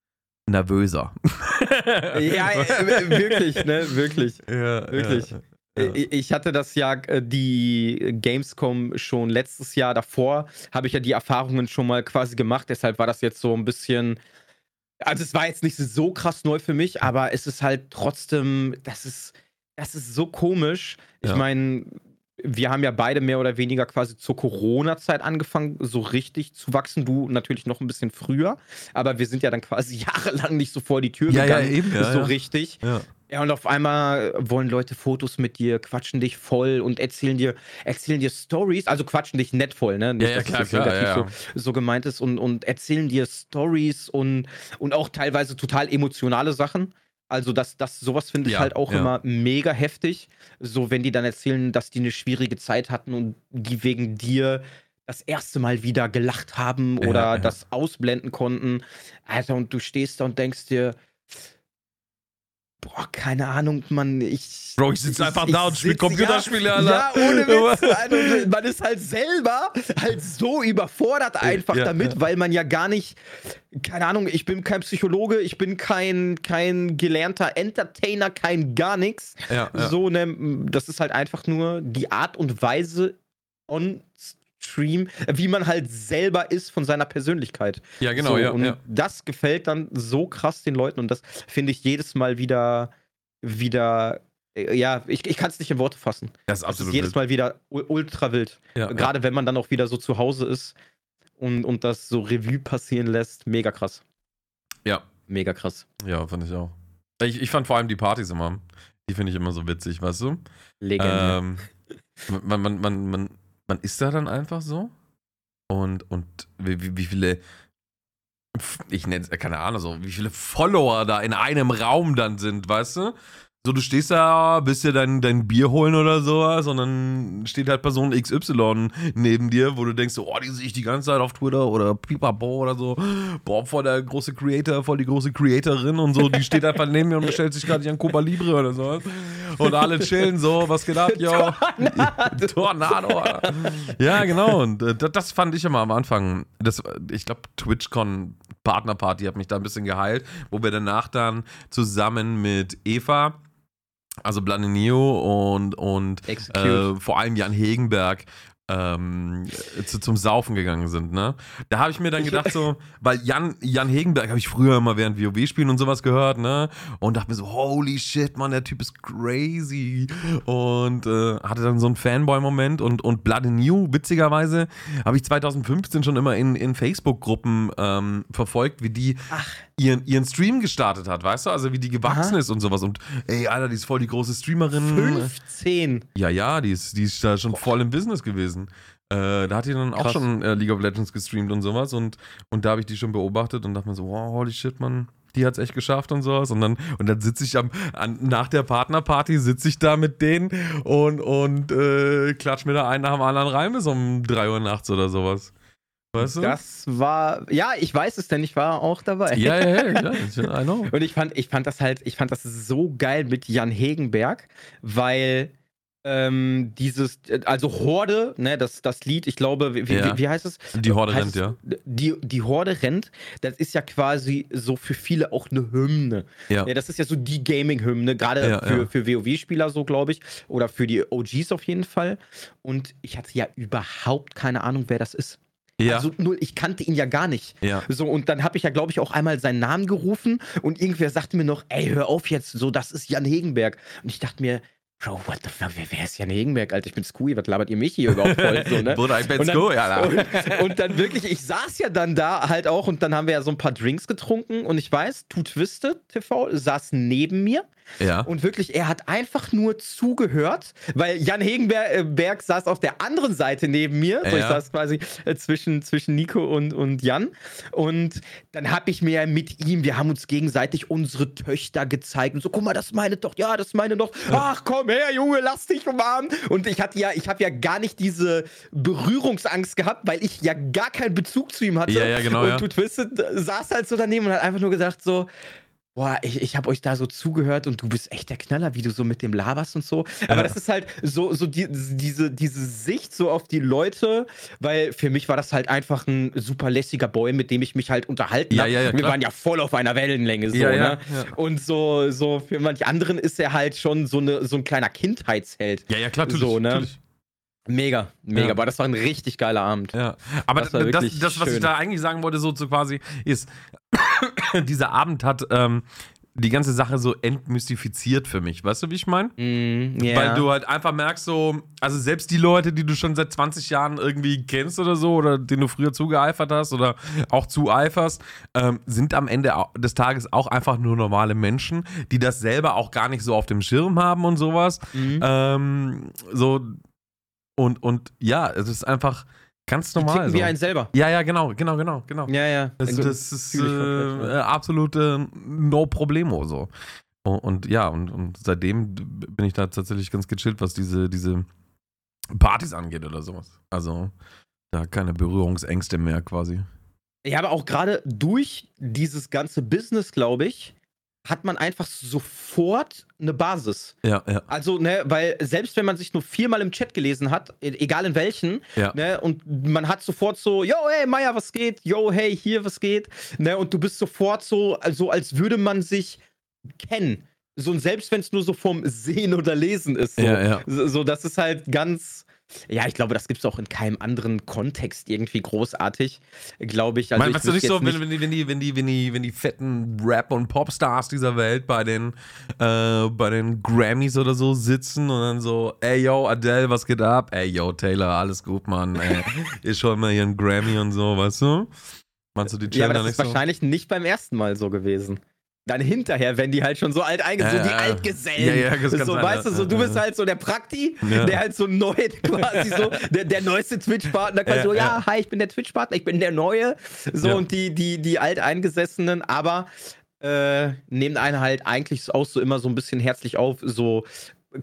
nervöser? ja, äh, wirklich, ne? Wirklich. Ja, wirklich. Ja. Ja. Ich hatte das ja, äh, die Gamescom schon letztes Jahr davor, habe ich ja die Erfahrungen schon mal quasi gemacht. Deshalb war das jetzt so ein bisschen. Also, es war jetzt nicht so krass neu für mich, aber es ist halt trotzdem, das ist, das ist so komisch. Ich Ja. meine, wir haben ja beide mehr oder weniger quasi zur Corona-Zeit angefangen, so richtig zu wachsen. Du natürlich noch ein bisschen früher, aber wir sind ja dann quasi jahrelang nicht so vor die Tür Ja, ja, gegangen. eben, ja, so ja. richtig. Ja. Ja, und auf einmal wollen Leute Fotos mit dir, quatschen dich voll und erzählen dir, erzählen dir Stories, also quatschen dich nett voll, ne? Nicht, Ja, ja, klar, das klar, ja, ja. So, so gemeint ist und, und erzählen dir Stories und, und auch teilweise total emotionale Sachen. Also, das, das, sowas finde ich Ja, halt auch ja. immer mega heftig. So, wenn die dann erzählen, dass die eine schwierige Zeit hatten und die wegen dir das erste Mal wieder gelacht haben oder ja. das ausblenden konnten. Alter, und du stehst da und denkst dir, boah, keine Ahnung, Mann, ich. Bro, ich sitze einfach da und spiele Computerspiele, ja, Alter. Ja, ohne Witz. Also, man ist halt selber halt so überfordert einfach Ja, damit, ja. weil man ja gar nicht, keine Ahnung, ich bin kein Psychologe, ich bin kein, kein gelernter Entertainer, kein gar nichts. Ja, ja. So, ne, das ist halt einfach nur die Art und Weise on Stream, wie man halt selber ist von seiner Persönlichkeit. ja, genau, so, ja, und ja. das gefällt dann so krass den Leuten und das finde ich jedes Mal wieder, wieder, äh, ja, ich, ich kann es nicht in Worte fassen. Das ist Es ist absolut jedes. Mal wieder ultra wild. Ja, ja. Gerade wenn man dann auch wieder so zu Hause ist und, und das so Revue passieren lässt. Mega krass. Ja. Mega krass. Ja, fand ich auch. Ich, ich fand vor allem die Partys immer, die finde ich immer so witzig, weißt du? Legendär. Ähm, man, man, man, man, man ist da dann einfach so und, und wie, wie, viele, ich nenne es, keine Ahnung, so, wie viele Follower da in einem Raum dann sind, weißt du? So, du stehst da, bist dir dein, dein Bier holen oder sowas und dann steht halt Person XY neben dir, wo du denkst, so, oh, die sehe ich die ganze Zeit auf Twitter oder Pipapo oder so. Boah, voll der große Creator, voll die große Creatorin und so, die steht einfach neben mir und bestellt sich gerade ihren Cuba Libre oder sowas. Und alle chillen so, was geht ab, yo? Tornado. Tornado. Ja, genau. Und äh, das, das fand ich immer am Anfang. Das, ich glaube, TwitchCon Partnerparty hat mich da ein bisschen geheilt, wo wir danach dann zusammen mit Eva, also Blanenio und, und äh, vor allem Jan Hegenberg ähm, zu, zum Saufen gegangen sind, ne? Da habe ich mir dann gedacht, so, weil Jan, Jan Hegenberg habe ich früher immer während WoW-Spielen und sowas gehört, ne? Und dachte mir so, holy shit, Mann, der Typ ist crazy. Und äh, hatte dann so einen Fanboy-Moment und, und Blood and New, witzigerweise, habe ich 2015 schon immer in, in Facebook-Gruppen ähm, verfolgt, wie die Ach, ihren, ihren Stream gestartet hat, weißt du? Also wie die gewachsen Aha. ist und sowas. Und ey, Alter, die ist voll die große Streamerin. 15. Ja, ja, die ist, die ist da schon voll im Business gewesen. Äh, da hat die dann auch Krass. schon äh, League of Legends gestreamt und sowas. Und, und da habe ich die schon beobachtet und dachte mir so, wow, holy shit, Mann, die hat's echt geschafft und sowas. Und dann, und dann sitze ich am, an, nach der Partnerparty, sitze ich da mit denen und, und äh, klatsch mir da einen nach dem anderen rein bis um 3 Uhr nachts oder sowas. Weißt du? Das war, ja, ich weiß es, denn ich war auch dabei. ja, ja, ja, klar. I know. Und ich fand, ich fand das halt, ich fand das so geil mit Jan Hegenberg, weil ähm, dieses, also Horde, ne, das, das Lied, ich glaube, wie, Ja. wie, wie heißt es? Die Horde heißt rennt, es- ja. Die, die Horde rennt, das ist ja quasi so für viele auch eine Hymne. Ja. Ja, das ist ja so die Gaming-Hymne, gerade Ja, für, für WoW-Spieler so, glaube ich. Oder für die OGs auf jeden Fall. Und ich hatte ja überhaupt keine Ahnung, wer das ist. Ja. Also null, ich kannte ihn ja gar nicht. ja. So, und dann habe ich ja, glaube ich, auch einmal seinen Namen gerufen und irgendwer sagte mir noch, ey, hör auf jetzt, so, das ist Jan Hegenberg. Und ich dachte mir, Bro, what the fuck, wer, wer ist Jan Hegenberg, Alter? Ich bin Scooey, was labert ihr mich hier überhaupt voll? So, ne? Bruder, ich dann- gut, ja. und, und dann wirklich, ich saß ja dann da halt auch und dann haben wir ja so ein paar Drinks getrunken und ich weiß, Tu Twiste TV saß neben mir Ja. und wirklich, er hat einfach nur zugehört, weil Jan Hegenberg äh, saß auf der anderen Seite neben mir. So, ich Ja. saß quasi äh, zwischen, zwischen Nico und, und Jan. Und dann habe ich mir mit ihm, wir haben uns gegenseitig unsere Töchter gezeigt. Und so, guck mal, das ist meine Tochter, ja, das ist meine Tochter. Ach, komm her, Junge, lass dich umarmen. Und ich hatte ja, ich habe ja gar nicht diese Berührungsangst gehabt, weil ich ja gar keinen Bezug zu ihm hatte. Ja, ja, genau, Und ja. Du Twisted saß halt so daneben und hat einfach nur gesagt so, boah, ich, ich habe euch da so zugehört und du bist echt der Knaller, wie du so mit dem laberst und so. Aber Ja. das ist halt so, so die, diese, diese Sicht so auf die Leute, weil für mich war das halt einfach ein super lässiger Boy, mit dem ich mich halt unterhalten Ja, hab. ja, ja, Wir waren ja voll auf einer Wellenlänge so, ne? Und so, so für manche anderen ist er halt schon so, eine, so ein kleiner Kindheitsheld. Ja, ja, klar, natürlich. So, ne? natürlich. Mega, mega. Ja. Aber das war ein richtig geiler Abend. Ja, aber Das das, das, was ich da eigentlich sagen wollte, so, so quasi, ist, dieser Abend hat ähm, die ganze Sache so entmystifiziert für mich. Weißt du, wie ich meine? Mm, ja. Weil du halt einfach merkst, so, also selbst die Leute, die du schon seit 20 Jahren irgendwie kennst oder so, oder denen du früher zugeeifert hast oder auch zueiferst, ähm, sind am Ende des Tages auch einfach nur normale Menschen, die das selber auch gar nicht so auf dem Schirm haben und sowas. Mhm. Ähm, so, und, und ja, es ist einfach ganz Die normal. ticken So. wie ein selber. Ja, ja, genau, genau, genau, genau. Ja, ja. Das, Also, das ist äh, absolute No Problemo so. Und, und ja, und, und seitdem bin ich da tatsächlich ganz gechillt, was diese, diese Partys angeht oder sowas. Also da keine Berührungsängste mehr quasi. Ja, aber auch gerade durch dieses ganze Business, glaube ich, hat man einfach sofort eine Basis. Ja, ja, Also, ne, weil selbst wenn man sich nur viermal im Chat gelesen hat, e- egal in welchen, Ja. ne, und man hat sofort so, yo, hey, Maya, was geht? Yo, hey, hier, was geht? Ne, und du bist sofort so, also als würde man sich kennen. So, und selbst wenn es nur so vom Sehen oder Lesen ist. So, Ja, ja. so, so das ist halt ganz. Ja, ich glaube, das gibt es auch in keinem anderen Kontext irgendwie großartig, glaube ich. Also mein, ich weißt du nicht so, jetzt wenn, wenn, die, wenn, die, wenn, die, wenn, die, wenn die fetten Rap- und Popstars dieser Welt bei den, äh, bei den Grammys oder so sitzen und dann so, ey yo, Adele, was geht ab? Ey yo, Taylor, alles gut, Mann. Ey, ich schau mal hier einen Grammy und so, weißt du? Meinst du, die Ja, chillen aber da das nicht ist so? wahrscheinlich nicht beim ersten Mal so gewesen. Dann hinterher, wenn die halt schon so alt eingesetzt, Ja, so die ja. Altgesellen. Ja, ja, so, sein, weißt ja. du, so du bist halt so der Prakti, Ja. der halt so neu quasi so, der, der neueste Twitch-Partner, quasi Ja, so, ja, ja. hi, ich bin der Twitch-Partner, ich bin der Neue. So, Ja. und die, die, die Alteingesessenen, aber äh, nehmen einen halt eigentlich auch so immer so ein bisschen herzlich auf, so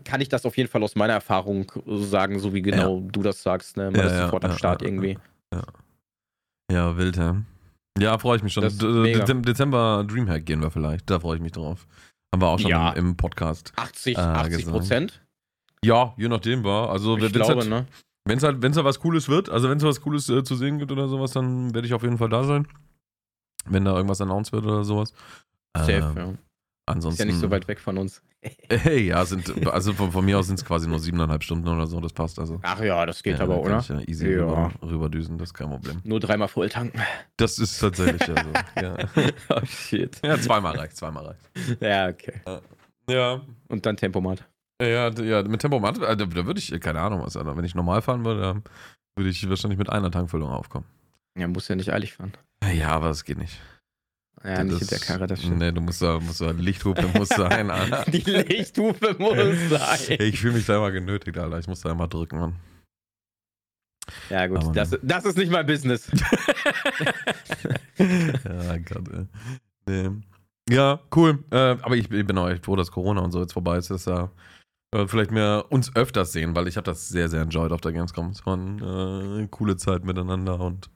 kann ich das auf jeden Fall aus meiner Erfahrung sagen, so wie genau du das sagst, ne? Man Ja, ist ja, sofort am ja, Start ja, irgendwie. Ja, wild, ja. Ja, freue ich mich schon. Dezember Dreamhack gehen wir vielleicht. Da freue ich mich drauf. Haben wir auch schon Ja. im, im Podcast. 80, Ah, 80 gesagt. Prozent? Ja, je nachdem war. Also, Ich wenn es glaube, halt, ne? wenn's halt, wenn's halt was Cooles wird, also wenn es was Cooles äh, zu sehen gibt oder sowas, dann werde ich auf jeden Fall da sein. Wenn da irgendwas announced wird oder sowas. Safe, Ähm, ja. Ansonsten. Ist ja nicht so weit weg von uns. Hey, ja, sind, also von, von mir aus sind es quasi nur siebeneinhalb Stunden oder so, das passt also. Ach ja, das geht ja, aber, oder? Ich ja easy Ja. Rüber, rüberdüsen, das ist kein Problem. Nur dreimal voll tanken. Das ist tatsächlich ja so. Ja. oh shit. ja, zweimal reicht, zweimal reicht. Ja, okay. Ja, Und dann Tempomat. Ja, ja, mit Tempomat, äh, da, da würde ich, keine Ahnung was, Alter. Wenn ich normal fahren würde, dann würde ich wahrscheinlich mit einer Tankfüllung aufkommen. Ja, muss ja nicht eilig fahren. Ja, aber das geht nicht. Ja, nicht mit der Karre, das stimmt. Nee, du musst da, musst da Lichthupe muss sein, Alter. Die Lichthupe muss sein. Ich fühle mich da immer genötigt, Alter. Ich muss da immer drücken, Mann. Ja, gut, das, das ist nicht mein Business. ja, Gott, ey. Nee. Ja, cool. Äh, aber ich, ich bin auch echt froh, dass Corona und so jetzt vorbei ist, dass da äh, vielleicht mehr uns öfters sehen, weil ich habe das sehr, sehr enjoyed auf der Gamescom. Es war eine äh, coole Zeit miteinander und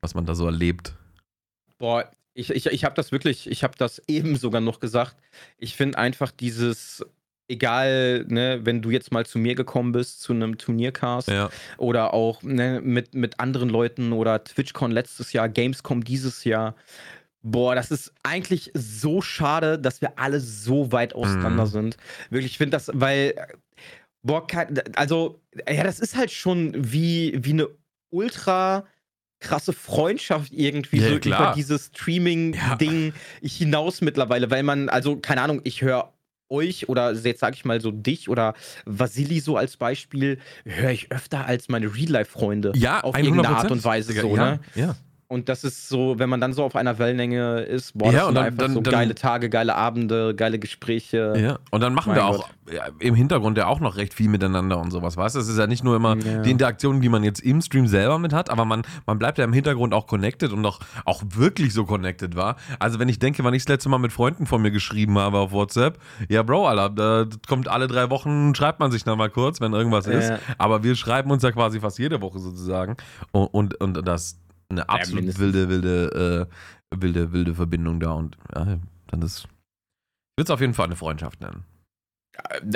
was man da so erlebt. Boah, ich, ich, ich habe das wirklich, ich habe das eben sogar noch gesagt. Ich finde einfach dieses, egal, ne, wenn du jetzt mal zu mir gekommen bist, zu einem Turniercast Ja, oder auch ne, mit, mit anderen Leuten oder TwitchCon letztes Jahr, Gamescom dieses Jahr. Boah, das ist eigentlich so schade, dass wir alle so weit auseinander Mhm. sind. Wirklich, ich finde das, weil, boah, also, ja, das ist halt schon wie, wie eine ultra krasse Freundschaft irgendwie Ja, so klar. über dieses Streaming-Ding hinaus mittlerweile, weil man, also, keine Ahnung, ich höre euch oder jetzt sage ich mal so dich oder Vasili so als Beispiel, höre ich öfter als meine Real-Life-Freunde. ja auf 100%. irgendeine Art und Weise so, ja, ne? Ja. Und das ist so, wenn man dann so auf einer Wellenlänge ist, boah, Ja, das sind dann- einfach dann- so dann- geile Tage, geile Abende, geile Gespräche. Ja, und dann machen wir auch ja, im Hintergrund ja auch noch recht viel miteinander und sowas, weißt du? Es ist ja nicht nur immer Ja. die Interaktion, die man jetzt im Stream selber mit hat, aber man, man bleibt ja im Hintergrund auch connected und auch, auch wirklich so connected war. Also wenn ich denke, wann ich das letzte Mal mit Freunden von mir geschrieben habe auf WhatsApp, ja Bro, Alter, da kommt alle drei Wochen, schreibt man sich dann mal kurz, wenn irgendwas ist. Aber wir schreiben uns ja quasi fast jede Woche sozusagen und, und, und das eine absolut mindestens. wilde, wilde, äh, wilde, wilde Verbindung da und ja, dann ist würde es auf jeden Fall eine Freundschaft nennen.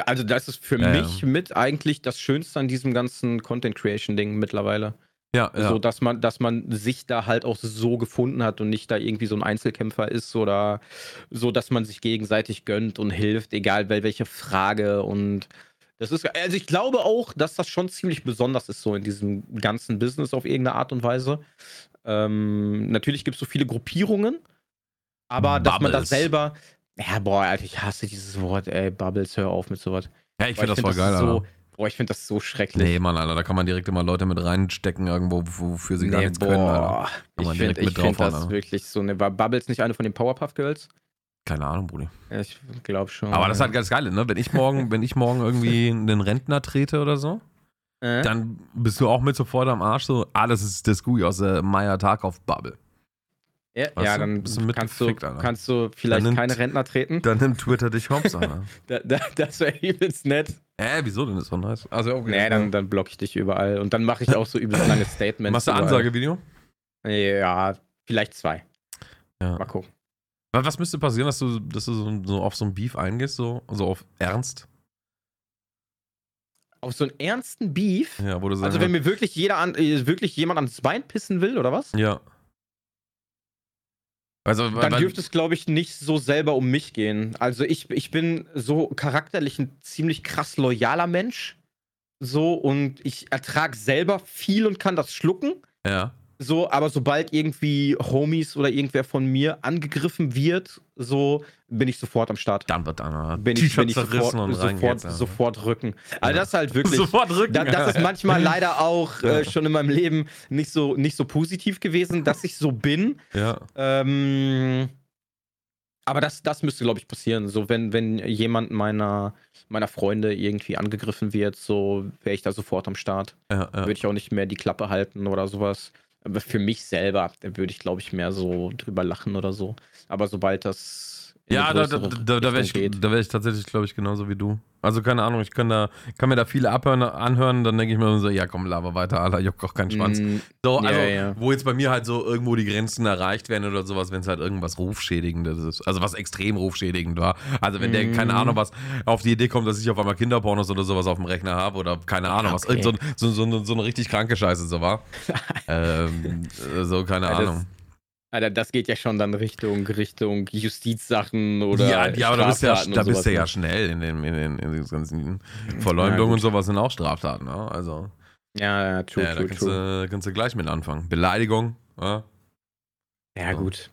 Also, das ist für Ja, ja. mich mit eigentlich das Schönste an diesem ganzen Content Creation Ding mittlerweile. Ja, ja. So, dass man, dass man sich da halt auch so gefunden hat und nicht da irgendwie so ein Einzelkämpfer ist oder so, dass man sich gegenseitig gönnt und hilft, egal wel- welche Frage. Und das ist, also ich glaube auch, dass das schon ziemlich besonders ist, so in diesem ganzen Business auf irgendeine Art und Weise. Ähm, natürlich gibt es so viele Gruppierungen, aber dass man das Bubbles. selber. Ja, boah, Alter, ich hasse dieses Wort, ey, Bubbles, hör auf mit sowas. ja, ich Boah, finde das voll geil, so, Alter. Boah, ich finde das so schrecklich. Nee, Mann, Alter, da kann man direkt immer Leute mit reinstecken, irgendwo, wofür sie gar nichts können, Alter. boah. Kann man Ich direkt finde mit ich find das Alter. wirklich so eine. War Bubbles nicht eine von den Powerpuff Girls? Keine Ahnung, Brudi. Ja, Ich glaube schon. Aber das ist halt ganz geil, ne? Wenn ich morgen, wenn ich morgen irgendwie einen Rentner trete oder so, äh? dann bist du auch mit sofort am Arsch so, ah, das ist das Gui aus der Meier Tag auf Bubble. ja, ja, dann Bist du kannst, du, Alter. kannst du vielleicht nimmt- keine Rentner treten. Dann nimmt Twitter dich hops, Alter. Da, da, das wäre übelst nett. äh, wieso denn? Das ist doch nice. Also, okay. Nee, dann, dann block ich dich überall. Und dann mache ich auch so übelst lange Statements. Machst du. Ansagevideo? Ja, vielleicht zwei. Ja. Mal gucken. Was müsste passieren, dass du, dass du so, so auf so ein Beef eingehst, so, so auf Ernst? Auf so einen ernsten Beef. Ja, wo du sagst, Also, wenn mir wirklich jeder an, äh, wirklich jemand ans Bein pissen will, oder was? ja. Also, Dann weil- dürfte es, glaube ich, nicht so selber um mich gehen. Also ich, ich bin so charakterlich ein ziemlich krass loyaler Mensch. So, und ich ertrage selber viel und kann das schlucken. ja. So, aber sobald irgendwie Homies oder irgendwer von mir angegriffen wird, so bin ich sofort am Start. Dann wird einer Bin ich, bin ich sofort, und sofort, sofort rücken. Also Ja. das ist halt wirklich. Sofort rücken. Da, das ist manchmal leider auch Ja. äh, schon in meinem Leben nicht so, nicht so positiv gewesen, dass ich so bin. Ja. Ähm, aber das, das müsste, glaube ich, passieren. So, wenn, wenn jemand meiner, meiner Freunde irgendwie angegriffen wird, so wäre ich da sofort am Start. Ja, ja. Würde ich auch nicht mehr die Klappe halten oder sowas. Aber für mich selber, würde ich, glaube ich, mehr so drüber lachen oder so. Aber sobald das. Ja, da, da, da, da wäre ich, da wär ich tatsächlich, glaube ich, genauso wie du. Also keine Ahnung, ich kann, da, kann mir da viele abhören, anhören, dann denke ich mir so, ja komm, laber weiter, Alter, juckt auch keinen Schwanz. Mm, So, also, ja. wo jetzt bei mir halt so irgendwo die Grenzen erreicht werden oder sowas, wenn es halt irgendwas Rufschädigendes ist. Also was extrem rufschädigend war. Also wenn der, Mhm. keine Ahnung, was auf die Idee kommt, dass ich auf einmal Kinderpornos oder sowas auf dem Rechner habe oder keine Ahnung, was. Okay. Irgend so, so, so, so eine richtig kranke Scheiße so war. ähm, so, keine Ahnung. Alter, das geht ja schon dann Richtung, Richtung Justizsachen oder. ja, ja, aber da bist du ja, da bist du ja ne? schnell in den, in den, in den ganzen Ja, Verleumdungen gut. und sowas sind auch Straftaten, ne? Also, Ja, ja, true, ja, da true, kannst, true. du, kannst du gleich mit anfangen. Beleidigung, ja? Ja, gut.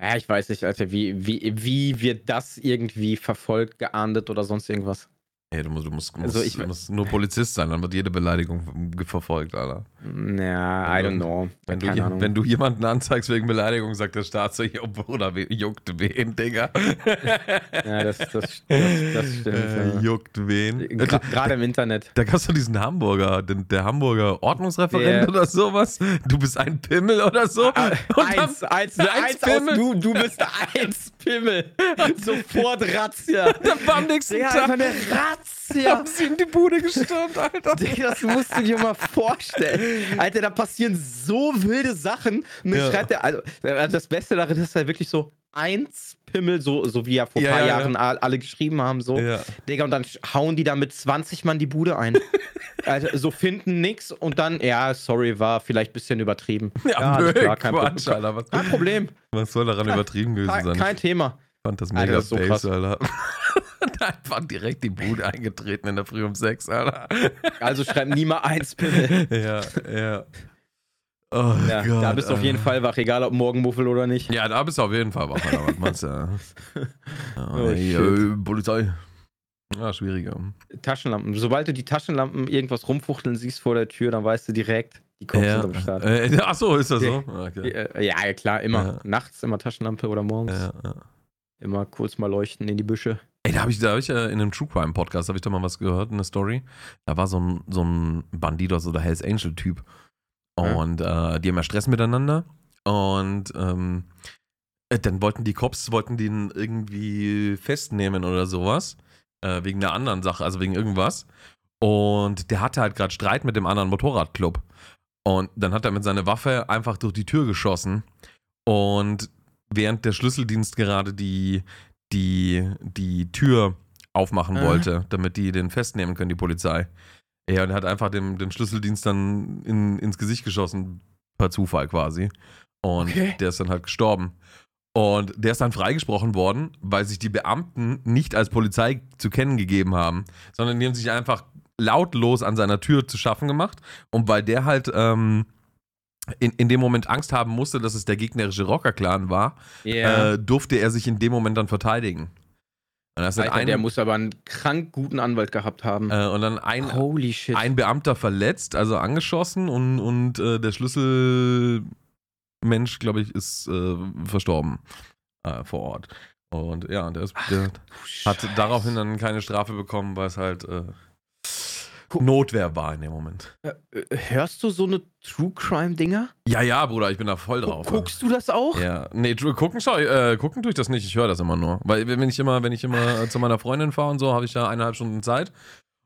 Ja, ich weiß nicht, Alter, wie, wie, wie wird das irgendwie verfolgt, geahndet oder sonst irgendwas? Ey, du musst, du musst, Also musst, ich- musst nur Polizist sein, dann wird jede Beleidigung verfolgt, Alter. Ja, I don't know. Wenn du, je- wenn du jemanden anzeigst wegen Beleidigung, sagt der Staat so, jo, Bruder, juckt wen, Digga. ja, das, das, das, das stimmt. äh, ja. juckt wen. Gra- Gerade im Internet. Da gab's doch diesen Hamburger, den, der Hamburger Ordnungsreferent Der- oder sowas. Du bist ein Pimmel oder so. Ah, Und dann- eins, eins, Eins eins, aus, Pimmel. du, du bist eins Pimmel. Sofort Razzia. dann war am nächsten Ja, Tag einfach eine Razzia. Haben sie in die Bude gestürmt, Alter. Digga, Das musst du dir mal vorstellen. Alter, da passieren so wilde Sachen. Und Ja. schreibt er, also, das Beste darin ist halt wirklich so eins Pimmel, so, so wie ja vor ein Ja, paar ja, ja. Jahren alle geschrieben haben, so. Ja. Digga, und dann hauen die da mit 20 Mann die Bude ein. Alter, so finden nix und dann, ja, sorry, war vielleicht ein bisschen übertrieben. Ja, nö, klar, kein, Quatsch, Pro- Alter. Was, kein Problem. was soll daran übertrieben gewesen sein? kein Thema. Ich fand das Alter, mega das ist so Space, krass. Alter. Einfach direkt die Bude eingetreten in der Früh um sechs, Alter. Also schreib nie mal eins Pimmel. ja, ja. Oh Ja, Gott, da bist du auf jeden. Fall wach, egal ob Morgenmuffel oder nicht. Ja, da bist du auf jeden Fall wach, Alter. Was meinst du? Oh, ey, shit. äh, Polizei. Ja, schwieriger. Taschenlampen. Sobald du die Taschenlampen irgendwas rumfuchteln siehst vor der Tür, dann weißt du direkt, die Cops Ja. sind am Start. Äh, ach so, ist das so? Okay. Äh, Ja, ja, klar, immer. Ja. Nachts immer Taschenlampe oder morgens. Ja, ja. Immer kurz mal leuchten in die Büsche. Ey, da habe ich, da hab ich äh, in einem True Crime Podcast, habe ich da mal was gehört, eine Story. Da war so ein, so ein Bandidos oder Hells Angel Typ. Ja. Und äh, die haben ja Stress miteinander. Und ähm, äh, dann wollten die Cops, wollten den irgendwie festnehmen oder sowas. Äh, wegen einer anderen Sache, also wegen irgendwas. Und der hatte halt gerade Streit mit dem anderen Motorradclub. Und dann hat er mit seiner Waffe einfach durch die Tür geschossen. Und während der Schlüsseldienst gerade die, die, die Tür aufmachen Ah. wollte, damit die den festnehmen können, die Polizei. Ja, und er hat einfach dem, dem Schlüsseldienst dann in, ins Gesicht geschossen, per Zufall quasi. Und Okay. der ist dann halt gestorben. Und der ist dann freigesprochen worden, weil sich die Beamten nicht als Polizei zu kennen gegeben haben, sondern die haben sich einfach lautlos an seiner Tür zu schaffen gemacht. Und weil der halt ähm, in, in dem Moment Angst haben musste, dass es der gegnerische Rocker-Clan war, Ja. äh, durfte er sich in dem Moment dann verteidigen. Und, das Alter, ein, der muss aber einen krank guten Anwalt gehabt haben. äh, und dann ein, ein Beamter verletzt, also angeschossen und, und äh, der Schlüsselmensch, glaube ich, ist äh, verstorben äh, vor Ort. Und ja, der, ist, der hat daraufhin dann keine Strafe bekommen, weil es halt äh, Notwehr war in dem Moment. Äh, Hörst du so eine True Crime Dinger? Ja, ja, Bruder, ich bin da voll drauf. Guckst du das auch? Ja, nee, gucken, schau, äh, gucken tue ich das nicht, ich höre das immer nur. Weil wenn ich immer, wenn ich immer äh, zu meiner Freundin fahre und so, habe ich ja eineinhalb Stunden Zeit.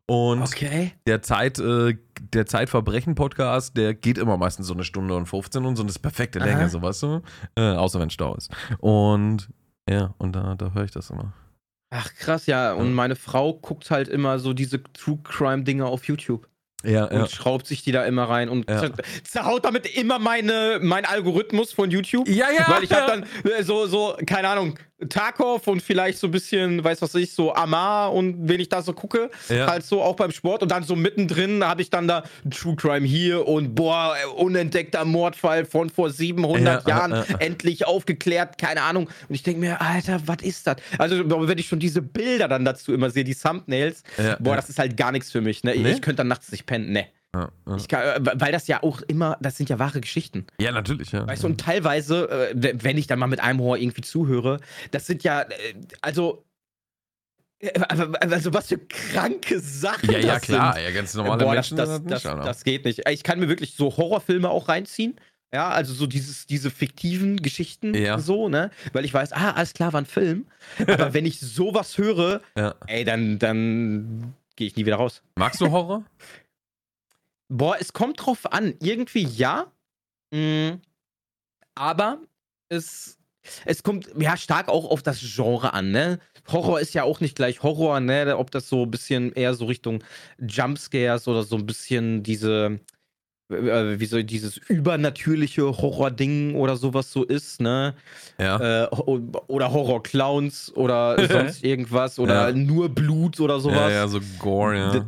Und Okay. der Zeit, äh, der Zeitverbrechen-Podcast, der geht immer meistens so eine Stunde und 15 und so, und das ist perfekte Länge, Aha. so weißt du? Äh, außer wenn Stau ist. Und ja, und da, da höre ich das immer. Ach krass, ja. Und Ja. meine Frau guckt halt immer so diese True Crime Dinger auf YouTube Ja, und schraubt sich die da immer rein und Ja. zer- zerhaut damit immer meine, mein Algorithmus von YouTube. Ja, ja. Weil ich hab dann äh, so, so, keine Ahnung, Tarkov und vielleicht so ein bisschen, weiß was ich, so Amar und wenn ich da so gucke, Ja. halt so auch beim Sport und dann so mittendrin habe ich dann da True Crime hier und boah, unentdeckter Mordfall von vor 700 Ja, Jahren, äh, äh. endlich aufgeklärt, keine Ahnung. Und ich denke mir, Alter, was ist das? Also, wenn ich schon diese Bilder dann dazu immer sehe, die Thumbnails, Ja, boah, das ist halt gar nichts für mich. Ne? Nee? Ich könnte dann nachts nicht pennen, ne. Ja, ja. Kann, äh, weil das ja auch immer, das sind ja wahre Geschichten. ja, natürlich, ja. Weißt du, und teilweise, äh, wenn ich dann mal mit einem Horror irgendwie zuhöre, das sind ja, äh, also, also was für kranke Sachen. ja, ja, das klar, Sind. ja, ganz normale Boah, Menschen das, das, das, das geht nicht. Ich kann mir wirklich so Horrorfilme auch reinziehen. Ja, also so dieses, diese fiktiven Geschichten Ja. so, ne? Weil ich weiß, ah, alles klar, war ein Film. Aber wenn ich sowas höre, ja. ey, dann, dann gehe ich nie wieder raus. Magst du Horror? Boah, es kommt drauf an. Irgendwie ja. Mm, aber es, es kommt ja stark auch auf das Genre an, ne? Horror ist ja auch nicht gleich Horror, ne? Ob das so ein bisschen eher so Richtung Jumpscares oder so ein bisschen diese, äh, wie soll dieses übernatürliche Horror-Ding oder sowas so ist, ne? Ja. Äh, oder Horror-Clowns oder sonst irgendwas oder Ja. nur Blut oder sowas. ja, ja, so Gore, ja. D-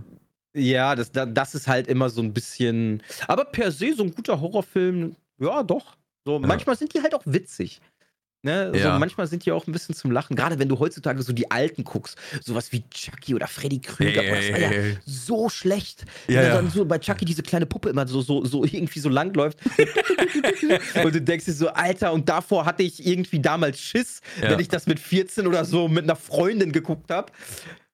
Ja, das, da- das ist halt immer so ein bisschen. Aber per se, so ein guter Horrorfilm, ja, doch. So, Ja. Manchmal sind die halt auch witzig. Ne? So, Ja. manchmal sind die auch ein bisschen zum Lachen. Gerade wenn du heutzutage so die alten guckst. Sowas wie Chucky oder Freddy Krüger. Ey, boah, das war ja ey, ey. so schlecht. Ja, wenn dann so bei Chucky diese kleine Puppe immer so, so, so irgendwie so lang läuft. und du denkst dir so, Alter, und davor hatte ich irgendwie damals Schiss, wenn ich das mit 14 oder so mit einer Freundin geguckt habe.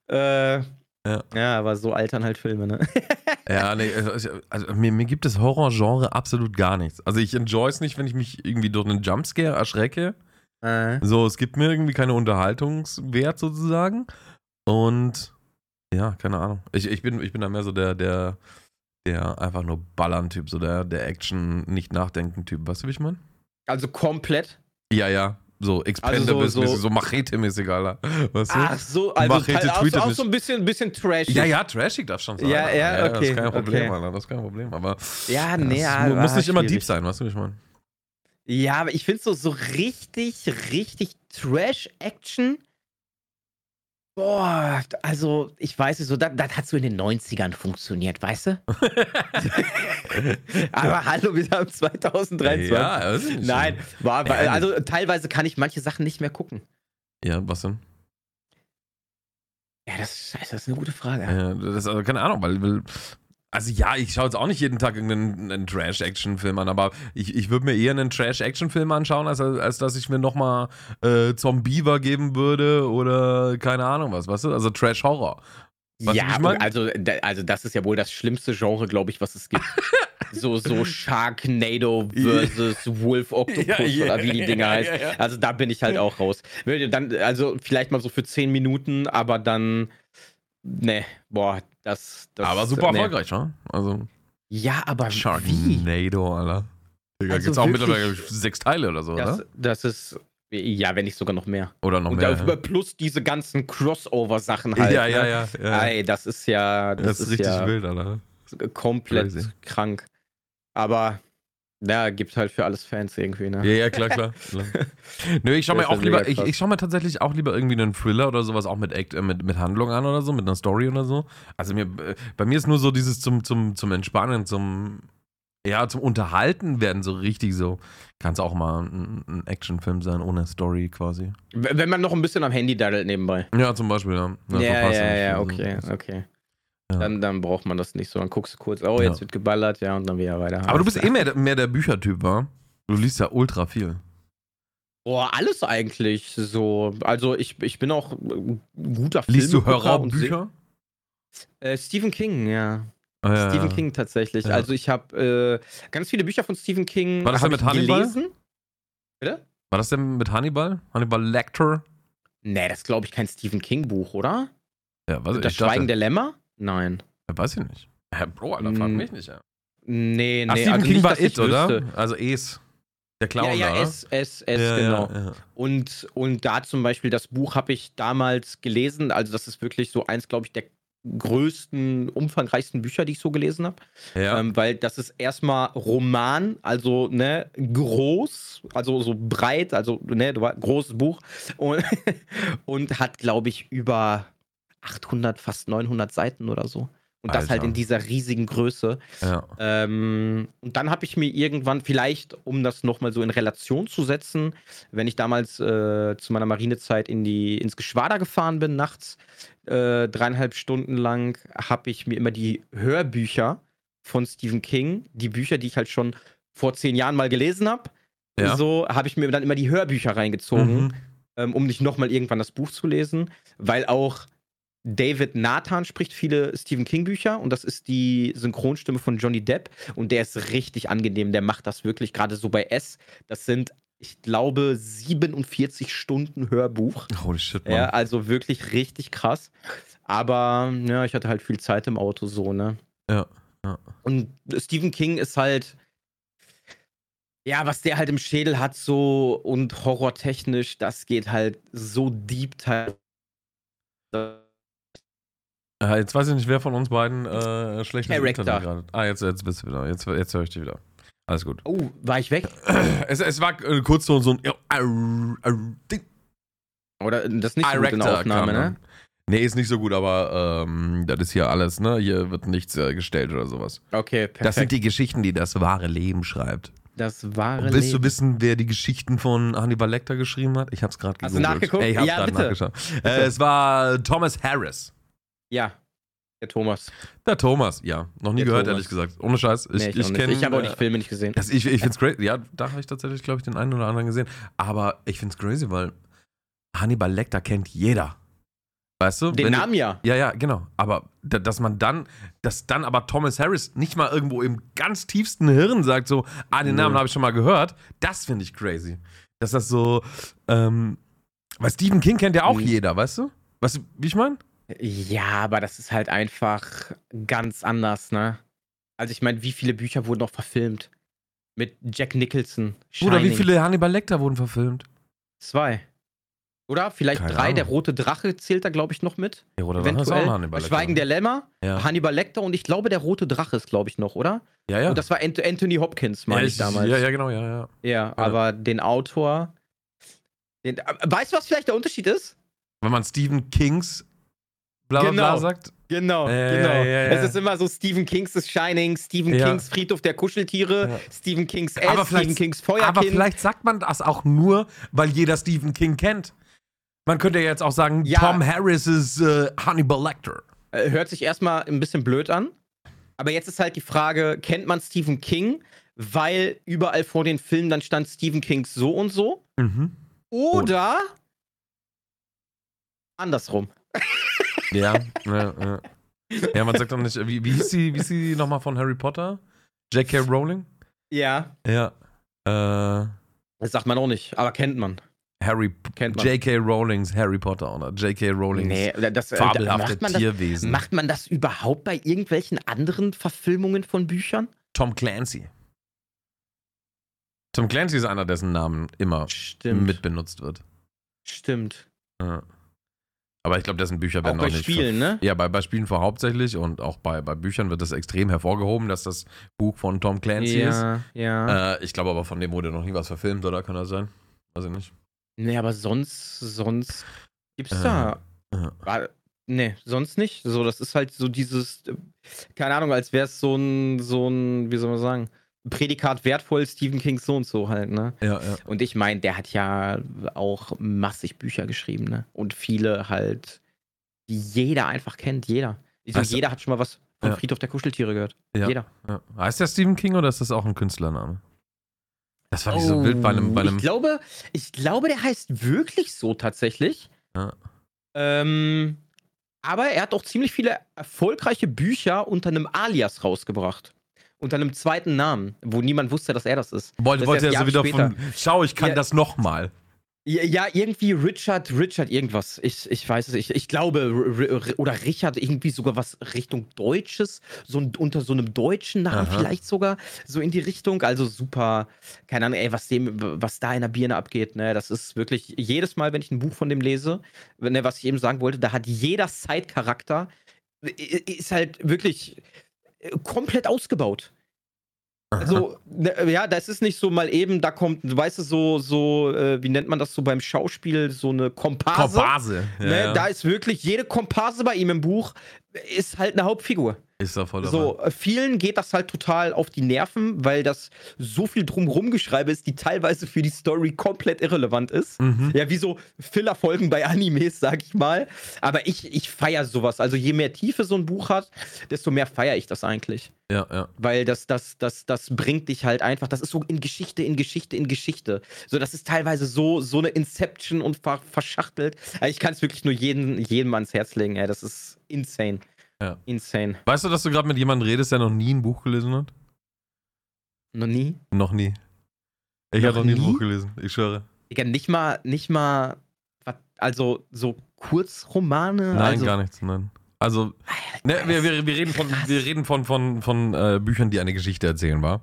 Äh, Ja. ja, aber so altern halt Filme, ne? Ja, nee, also, also mir, mir gibt das Horrorgenre absolut gar nichts. Also ich enjoy es nicht, wenn ich mich irgendwie durch einen Jumpscare erschrecke. Äh, So, es gibt mir irgendwie keine Unterhaltungswert sozusagen. Und ja, keine Ahnung. Ich, ich, bin, ich bin da mehr so der, der, der einfach nur Ballern-Typ, so der, der Action, nicht nachdenken-Typ. Weißt du, wie ich meine? also komplett. Ja, ja. So Expendables, so- so, so Machete-mäßig, Alter. Weißt du? Ach so, also Machete teil- auch, auch so ein bisschen, bisschen trashig. ja, ja, trashig darf schon sein. Ja, Alter. ja, Das okay, ist kein Problem, okay. Alter. Das ist kein Problem. Aber Ja, das nee, ja, mu- muss nicht immer schwierig. deep sein, weißt du, wie ich meine? Ja, aber ich finde so, so richtig, richtig Trash-Action. Boah, also ich weiß nicht, so, das, das hat so in den 90ern funktioniert, weißt du? aber hallo, wir haben 2023. Ja. Nein, war, war, also teilweise kann ich manche Sachen nicht mehr gucken. Ja, was denn? Ja, das, das ist eine gute Frage. Ja, das ist also keine Ahnung, weil, weil also ja, ich schaue jetzt auch nicht jeden Tag irgendeinen einen Trash-Action-Film an, aber ich, ich würde mir eher einen Trash-Action-Film anschauen, als, als dass ich mir nochmal äh, Zombiever geben würde oder keine Ahnung was, weißt du? Also Trash-Horror. Weißt ja, also, also das ist ja wohl das schlimmste Genre, glaube ich, was es gibt. so, so Sharknado versus Wolf Octopus Ja, ja, oder wie die Dinger heißen. ja, ja. Also da bin ich halt auch raus. Dann, also vielleicht mal so für 10 Minuten, aber dann. Ne, boah, das. das aber super nee. erfolgreich, ne? Also Ja, aber wie? Sharknado, Alter. Digga, Also gibt's auch mittlerweile sechs Teile oder so, Das, oder? das ist. Ja, wenn nicht sogar noch mehr. Oder noch Und mehr. darüber plus diese ganzen Crossover-Sachen halt. ja, ne? ja, ja, ja. Ey, das ist ja. Das, Das ist richtig ja wild, Alter. komplett Crazy. krank. Aber ja, gibt halt für alles Fans irgendwie, ne? Ja, ja, klar, klar. klar. Nö, ich schau mir auch lieber, ich, ich schau mir tatsächlich auch lieber irgendwie einen Thriller oder sowas auch mit, Act, äh, mit, mit Handlung an oder so, mit einer Story oder so. Also mir, äh, bei mir ist nur so dieses zum, zum, zum Entspannen, zum, ja, zum Unterhalten werden so richtig so. Kann es auch mal ein, ein Actionfilm sein, ohne Story quasi. Wenn man noch ein bisschen am Handy daddelt nebenbei. Ja, zum Beispiel, ja. Ja, so ja, ja, ja, okay, das- okay. Ja. Dann, dann braucht man das nicht so. Dann guckst du kurz, oh, Ja. jetzt wird geballert, ja, und dann wieder weiter. Aber du bist eh mehr, mehr der Büchertyp, wa? Du liest ja ultra viel. Boah, alles eigentlich so. Also ich, ich bin auch ein guter Liest du Hörerbücher? Äh, Stephen King, ja. Ah, ja, Stephen ja. King tatsächlich. Ja. Also ich habe äh, ganz viele Bücher von Stephen King War das denn mit Hannibal? gelesen. Bitte? War das denn mit Hannibal? Hannibal Lecter? Nee, das glaube ich kein Stephen King Buch, oder? Ja, was das ich dachte- Schweigen der Lämmer? Nein. Ja, weiß ich nicht. Ja, Bro, Alter, frag Mm, mich nicht, ja. Nee, nee. Ach, Stephen also King nicht, war It, oder? Also Es. Der Clown, ja, ja, S, S, S, ja, genau. Ja, ja. Und, und da zum Beispiel, das Buch habe ich damals gelesen. Also, das ist wirklich so eins, glaube ich, der größten, umfangreichsten Bücher, die ich so gelesen habe. ja. Ähm, weil das ist erstmal Roman, also ne, groß, also so breit, also ne, großes Buch und, und hat, glaube ich, über 800, fast 900 Seiten oder so. Und das halt Alter. in dieser riesigen Größe. ja. Ähm, und dann habe ich mir irgendwann, vielleicht, um das nochmal so in Relation zu setzen, wenn ich damals äh, zu meiner Marinezeit in die, ins Geschwader gefahren bin, nachts, äh, dreieinhalb Stunden lang, habe ich mir immer die Hörbücher von Stephen King, die Bücher, die ich halt schon vor zehn Jahren mal gelesen habe, Ja. so habe ich mir dann immer die Hörbücher reingezogen Mhm. ähm, um nicht nochmal irgendwann das Buch zu lesen, weil auch David Nathan spricht viele Stephen King Bücher und das ist die Synchronstimme von Johnny Depp und der ist richtig angenehm, der macht das wirklich gerade so bei S. Das sind, ich glaube, 47 Stunden Hörbuch. Holy shit, Mann. Ja, also wirklich richtig krass. Aber ja, ich hatte halt viel Zeit im Auto so, ne? Ja, ja. Und Stephen King ist halt, ja, was der halt im Schädel hat, so und horrortechnisch, das geht halt so deep teil. Äh, jetzt weiß ich nicht, wer von uns beiden äh, schlechtes Character. Internet gerade. Ah, jetzt, jetzt bist du wieder. Jetzt, jetzt höre ich dich wieder. Alles gut. Oh, war ich weg? Es, es war äh, kurz so, so ein Ding. Oder das ist nicht so gut in der Aufnahme, ne? Nee, ist nicht so gut, aber ähm, das ist hier alles, ne? Hier wird nichts äh, gestellt oder sowas. Okay, perfekt. Das sind die Geschichten, die das wahre Leben schreibt. das wahre Und willst du Leben. wissen, wer die Geschichten von Hannibal Lecter geschrieben hat? Ich hab's gerade Hast du nachgeguckt? Ey, ich hab's Ja, gerade nachgeschaut. Äh, es war Thomas Harris. Ja, der Thomas. Der Thomas, ja. Noch nie Der gehört, Thomas. ehrlich gesagt. Ohne Scheiß. Ich, Nee, ich, kenne. ich habe auch die Filme nicht gesehen. Das, ich ich finde es great. Ja, da habe ich tatsächlich, glaube ich, den einen oder anderen gesehen. Aber ich finde es crazy, weil Hannibal Lecter kennt jeder. Weißt du? Den Namen ja. Du, ja, ja, genau. Aber da- dass man dann, dass dann aber Thomas Harris nicht mal irgendwo im ganz tiefsten Hirn sagt, so, ah, den. Namen habe ich schon mal gehört, das finde ich crazy. Dass das so, ähm, weil Stephen King kennt ja auch Mhm. jeder, weißt du? Weißt du, wie ich meine? Ja, aber das ist halt einfach ganz anders, ne? Also ich meine, wie viele Bücher wurden noch verfilmt? Mit Jack Nicholson. Oder wie Shining. viele Hannibal Lecter wurden verfilmt? Zwei. Oder vielleicht Keine drei. Der Ahnung. rote Drache zählt da, glaube ich, noch mit. Ja, oder war das auch ein Hannibal Lecter? Schweigen der Lämmer, ja. Hannibal Lecter und ich glaube, der rote Drache ist, glaube ich, noch, oder? ja, ja. Und das war Ant Anthony Hopkins, meine ja, ich damals. Ja, ja, genau, ja, ja. Ja, aber den Autor. Den, äh, weißt du, was vielleicht der Unterschied ist? Wenn man Stephen Kings bla bla bla Genau. sagt. Genau, Ja, genau. ja, ja, ja. Es ist immer so Stephen Kings The Shining, Stephen. Kings Friedhof der Kuscheltiere. Stephen Kings S, Aber Stephen Kings Aber Feuerkind. vielleicht sagt man das auch nur, weil jeder Stephen King kennt. Man könnte ja jetzt auch sagen. Tom Harris ist äh, Hannibal Lecter. Äh, Hört sich erstmal ein bisschen blöd an. Aber jetzt ist halt die Frage, kennt man Stephen King, weil überall vor den Filmen dann stand Stephen Kings so und so? Mhm. Oder andersrum. Ja, ja, ja. Ja, man sagt doch nicht, wie, wie hieß sie, wie hieß sie nochmal von Harry Potter? J.K. Rowling? Ja. Ja. Äh, Das sagt man auch nicht, aber kennt man. Harry, Kennt man. J.K. Rowlings Harry Potter oder J.K. Rowlings Nee, das, fabelhafte macht, man das, Tierwesen. macht man das überhaupt bei irgendwelchen anderen Verfilmungen von Büchern? Tom Clancy. Tom Clancy ist einer, dessen Namen immer Stimmt. mit benutzt wird. Stimmt. Ja. Aber ich glaube, dessen Bücher Auch werden bei auch nicht. Spielen, ne? Ja, bei, bei Spielen vor hauptsächlich und auch bei, bei Büchern wird das extrem hervorgehoben, dass das Buch von Tom Clancy ist. Ja, ja. Äh, ich glaube aber, von dem wurde noch nie was verfilmt, oder? Kann das sein? Weiß ich nicht. Nee, aber sonst, sonst gibt's Äh, da. ja. Ah, Nee, sonst nicht. So, das ist halt so dieses, äh, keine Ahnung, als wäre es so ein, so ein, wie soll man sagen, Prädikat wertvoll Stephen King so und so halt, ne? Ja, ja. Und ich meine, der hat ja auch massig Bücher geschrieben, ne? Und viele halt, die jeder einfach kennt, jeder. Ich du- jeder hat schon mal was von Ja. Friedhof der Kuscheltiere gehört. Ja. Jeder. ja. Heißt der Stephen King oder ist das auch ein Künstlername? Das fand ich so wild bei einem. Bei einem Oh, ich, glaube, ich glaube, der heißt wirklich so tatsächlich. Ja. Ähm, aber er hat auch ziemlich viele erfolgreiche Bücher unter einem Alias rausgebracht. Unter einem zweiten Namen, wo niemand wusste, dass er das ist. wollte wollte er so wieder von. Schau, ich kann Ja. das nochmal. Ja, ja, irgendwie Richard, Richard irgendwas. Ich, ich weiß es nicht. Ich glaube, oder Richard irgendwie sogar was Richtung Deutsches, so ein, unter so einem deutschen Namen Aha. vielleicht sogar, so in die Richtung. Also super, keine Ahnung, ey, was dem, was da in der Birne abgeht, ne, das ist wirklich jedes Mal, wenn ich ein Buch von dem lese, ne, was ich eben sagen wollte, da hat jeder Side-Charakter, ist halt wirklich komplett ausgebaut. Also, ne, ja, das ist nicht so mal eben, da kommt, weißt du, so, so, äh, wie nennt man das so beim Schauspiel, so eine Komparse. Komparse. Ja, Ne, ja. Da ist wirklich jede Komparse bei ihm im Buch, ist halt eine Hauptfigur. ist da voll dabei. So, vielen geht das halt total auf die Nerven, weil das so viel drumrum geschreibe ist, die teilweise für die Story komplett irrelevant ist. Mhm. Ja, wie so Filler-Folgen bei Animes, sag ich mal. Aber ich, ich feiere sowas. Also je mehr Tiefe so ein Buch hat, desto mehr feiere ich das eigentlich. Ja, ja. Weil das, das, das, das bringt dich halt einfach, das ist so in Geschichte, in Geschichte, in Geschichte. So, das ist teilweise so, so eine Inception und ver verschachtelt. Also ich kann es wirklich nur jedem, jedem ans Herz legen, ey. Das ist insane. Ja. Insane. Weißt du, dass du gerade mit jemandem redest, der noch nie ein Buch gelesen hat? Noch nie? Noch nie. Ich habe noch nie ein? Buch gelesen, ich schwöre. Digga, nicht mal, nicht mal, also so Kurzromane. Nein, also, gar nichts, nein. Also, ne, wir, wir, wir reden von, wir reden von, von, von äh, Büchern, die eine Geschichte erzählen, war.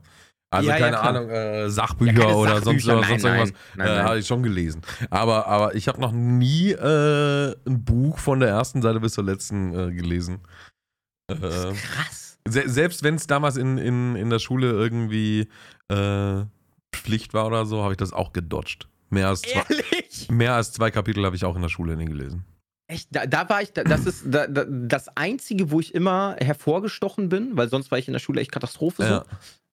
Also, Ja, ja, keine klar. Ahnung, äh, Ja, Sachbücher keine oder sonst, Sachbücher, sonst nein, irgendwas. Nein, äh, Habe ich schon gelesen. Aber, aber ich habe noch nie äh, ein Buch von der ersten Seite bis zur letzten äh, gelesen. Äh, Krass. se selbst wenn es damals in, in, in der Schule irgendwie äh, Pflicht war oder so, habe ich das auch gedodged. Mehr als zwei, Ehrlich? mehr als zwei Kapitel habe ich auch in der Schule nie gelesen. Echt, da, da war ich, da, das ist da, da, das Einzige, wo ich immer hervorgestochen bin, weil sonst war ich in der Schule echt Katastrophe, so, Ja.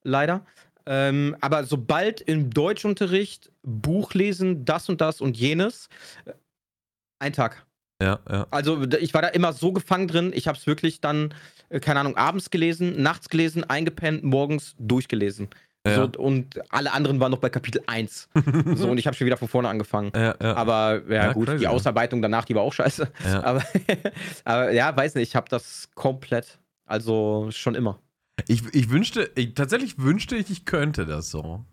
leider. Ähm, aber sobald im Deutschunterricht Buch lesen, das und das und jenes, äh, ein Tag. Ja, ja. Also ich war da immer so gefangen drin, ich habe es wirklich dann, äh, keine Ahnung, abends gelesen, nachts gelesen, eingepennt, morgens durchgelesen. Ja. So, und alle anderen waren noch bei Kapitel 1. so, und ich habe schon wieder von vorne angefangen. ja, ja. Aber ja, gut, crazy, die. Ausarbeitung danach, die war auch scheiße. ja. Aber, aber ja, weiß nicht, ich habe das komplett, also schon immer. Ich, ich wünschte, ich, tatsächlich wünschte ich, ich könnte das so.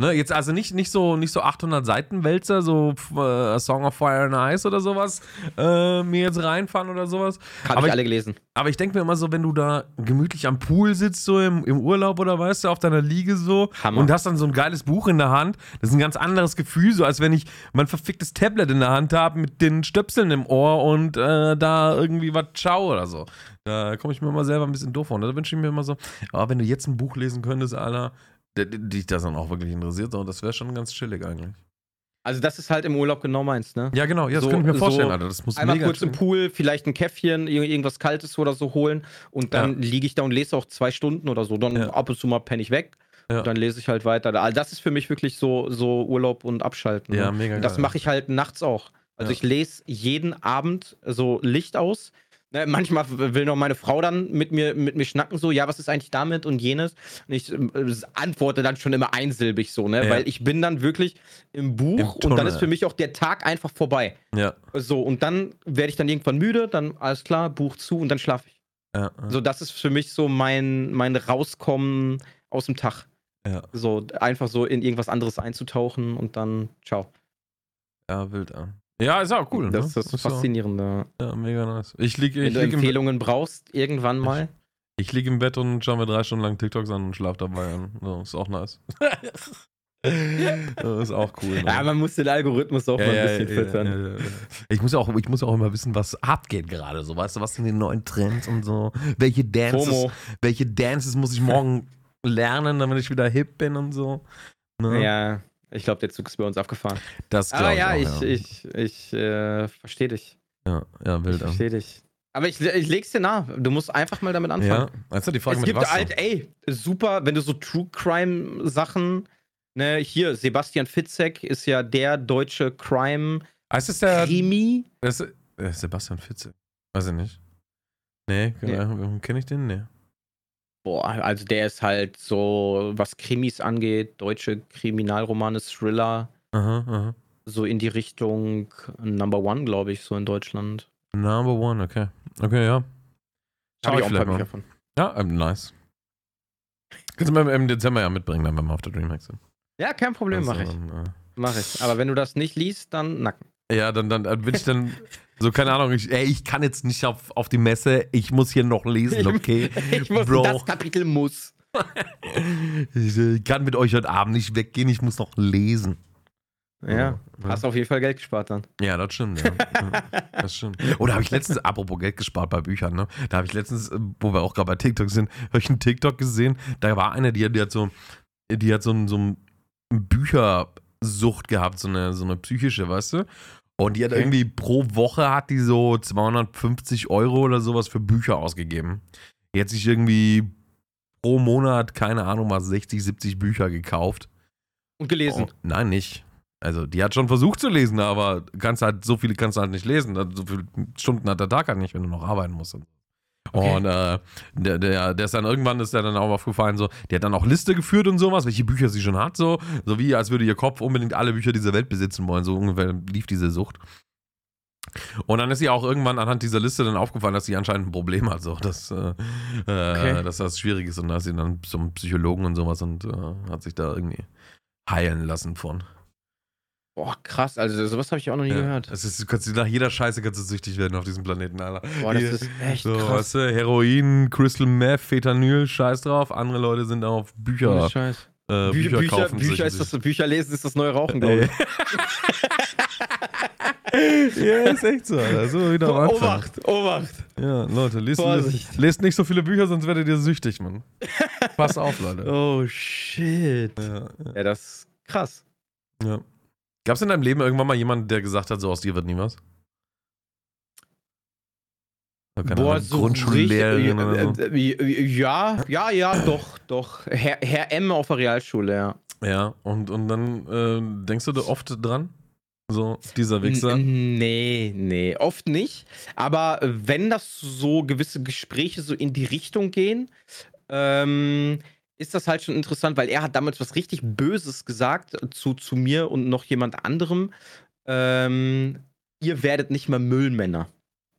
Ne, jetzt also nicht, nicht so nicht so 800 Seiten Wälzer, so äh, A Song of Fire and Ice oder sowas, äh, mir jetzt reinfahren oder sowas. Habe Aber ich ich- alle gelesen. Aber ich denke mir immer so, wenn du da gemütlich am Pool sitzt, so im, im Urlaub oder weißt du, auf deiner Liege so Hammer. und hast dann so ein geiles Buch in der Hand, das ist ein ganz anderes Gefühl, so als wenn ich mein verficktes Tablet in der Hand habe mit den Stöpseln im Ohr und äh, da irgendwie was schaue oder so. Da komme ich mir immer selber ein bisschen doof vor. Und da wünsche ich mir immer so, aber wenn du jetzt ein Buch lesen könntest, Alter, dich das dann auch wirklich interessiert, so, das wäre schon ganz chillig eigentlich. Also das ist halt im Urlaub genau meins, ne? Ja, genau, ja, das So- könnte ich mir so vorstellen, Alter. Das muss Einmal mega kurz im chillig- Pool, vielleicht ein Käffchen, ir- irgendwas Kaltes oder so holen und dann liege ich da und lese auch zwei Stunden oder so. Dann Ja. ab und zu mal penne ich weg Ja. und dann lese ich halt weiter. Also das ist für mich wirklich so, so Urlaub und Abschalten. Ja, ne? mega Und das geil. mache ich halt nachts auch. Also Ja. ich lese jeden Abend so Licht aus. Ne, manchmal will noch meine Frau dann mit mir, mit mir schnacken, so, ja, was ist eigentlich damit und jenes? Und ich äh, antworte dann schon immer einsilbig so, ne? Ja. Weil ich bin dann wirklich im Buch Im und dann ist für mich auch der Tag einfach vorbei. Ja, So, und dann werde ich dann irgendwann müde, dann alles klar, Buch zu und dann schlafe ich. ja, ja. So, das ist für mich so mein, mein Rauskommen aus dem Tag. Ja. So, einfach so in irgendwas anderes einzutauchen und dann, ciao. Ja, wild, ja. Ja, ist auch cool. das ne? ist das Ist Faszinierende. Ja, mega nice. Ich liege Wenn ich du lieg im, Empfehlungen brauchst, irgendwann mal. ich lieg im Bett und schaue mir drei Stunden lang TikToks an und schlafe dabei an. So, ist auch nice. Das ist auch cool. Ne? Ja, man muss den Algorithmus auch Ja, mal ein bisschen ja, füttern. ja. Ich muss auch, ich muss auch immer wissen, was abgeht gerade. So, weißt du, was sind die neuen Trends und so? Welche Dances, FOMO. welche Dances muss ich morgen lernen, damit ich wieder hip bin und so? Ne? Ja, ich glaube, der Zug ist bei uns abgefahren. Das glaube ja, ich, ich, auch, ja. ich, ich äh, verstehe dich. ja, ja, Ich wild. ja. verstehe dich. Aber ich, ich leg's dir nah. Du musst einfach mal damit anfangen. Ja, also die Frage es mit gibt was. halt, ey, super, wenn du so True Crime Sachen, ne, hier, Sebastian Fitzek ist ja der deutsche Crime Ah, ist der, Krimi. das, äh, Sebastian Fitze? Weiß ich nicht. Nee, Nee. äh, kenne ich den? Nee. Boah, also der ist halt so, was Krimis angeht, deutsche Kriminalromane, Thriller, Aha, aha. so in die Richtung Number One, glaube ich, so in Deutschland. Number one, okay. Okay, ja. Schau Hab ich auch vielleicht mal. Bücher von. Ja, ähm, nice. Kannst du mir im Dezember ja mitbringen, dann, wenn wir auf der Dreamhack sind. Ja, kein Problem, Also, mache ich. dann, äh, Mach ich. Aber wenn du das nicht liest, dann nacken. Ja, dann, dann, dann bin ich dann so, keine Ahnung, ich, ey, ich kann jetzt nicht auf, auf die Messe, ich muss hier noch lesen, okay? Ich muss, Bro. das Kapitel muss. Ich, äh, kann mit euch heute Abend nicht weggehen, ich muss noch lesen. Ja, Ja. hast auf jeden Fall Geld gespart dann. Ja, das stimmt, ja. Das stimmt. Oder habe ich letztens, apropos Geld gespart bei Büchern, ne? Da habe ich letztens, äh, wo wir auch gerade bei TikTok sind, habe ich einen TikTok gesehen, da war eine, die, die hat so, die hat so, so ein Büchersucht gehabt, so eine, so eine psychische, weißt du? Und die hat Okay. irgendwie pro Woche hat die so 250 Euro oder sowas für Bücher ausgegeben. Die hat sich irgendwie pro Monat, keine Ahnung, mal 60, 70 Bücher gekauft. Und gelesen. Oh, nein, nicht. Also, die hat schon versucht zu lesen, aber kannst halt, so viele kannst du halt nicht lesen. So viele Stunden hat der Tag halt nicht, wenn du noch arbeiten musst. Okay. Und äh, der, der, der ist dann irgendwann ist der dann auch aufgefallen, so, der hat dann auch Liste geführt und sowas, welche Bücher sie schon hat, so, so wie als würde ihr Kopf unbedingt alle Bücher dieser Welt besitzen wollen. So ungefähr lief diese Sucht. Und dann ist ihr auch irgendwann anhand dieser Liste dann aufgefallen, dass sie anscheinend ein Problem hat, so, dass, äh, Okay. äh, dass das schwierig ist. Und da ist sie dann zum Psychologen und sowas und äh, hat sich da irgendwie heilen lassen von. Boah, krass. Also sowas habe ich auch noch nie Ja. gehört. Es ist, du kannst, nach jeder Scheiße kannst du süchtig werden auf diesem Planeten, Alter. Boah, das Hier- ist echt so, krass. weißt du, Heroin, Crystal Meth, Fentanyl, scheiß drauf. Andere Leute sind auf Bücher, Ohne Scheiß. äh, Bücher, Bücher, Bücher, kaufen. Bücher, ist das, Bücher lesen ist das neue Rauchen, glaube ich. ja, ist echt so, Alter. So wieder am Anfang. Obacht, Obacht. Ja, Leute, lest, lest, lest nicht so viele Bücher, sonst werdet ihr süchtig, Mann. Pass auf, Leute. Oh, shit. Ja, Ja, das ist krass. ja. Gab es in deinem Leben irgendwann mal jemanden, der gesagt hat, so aus dir wird nie was? So, keine Ahnung, Grundschullehrerin oder so. richtig- äh, äh, Ja, ja, ja, doch, doch. Herr, Herr M auf der Realschule, ja. Ja, und, und dann äh, denkst du da oft dran? So, dieser Wichser. N- Nee, nee, oft nicht. Aber äh, wenn das so gewisse Gespräche so in die Richtung gehen, ähm, ist das halt schon interessant, weil er hat damals was richtig Böses gesagt zu, zu mir und noch jemand anderem. Ähm, ihr werdet nicht mehr Müllmänner.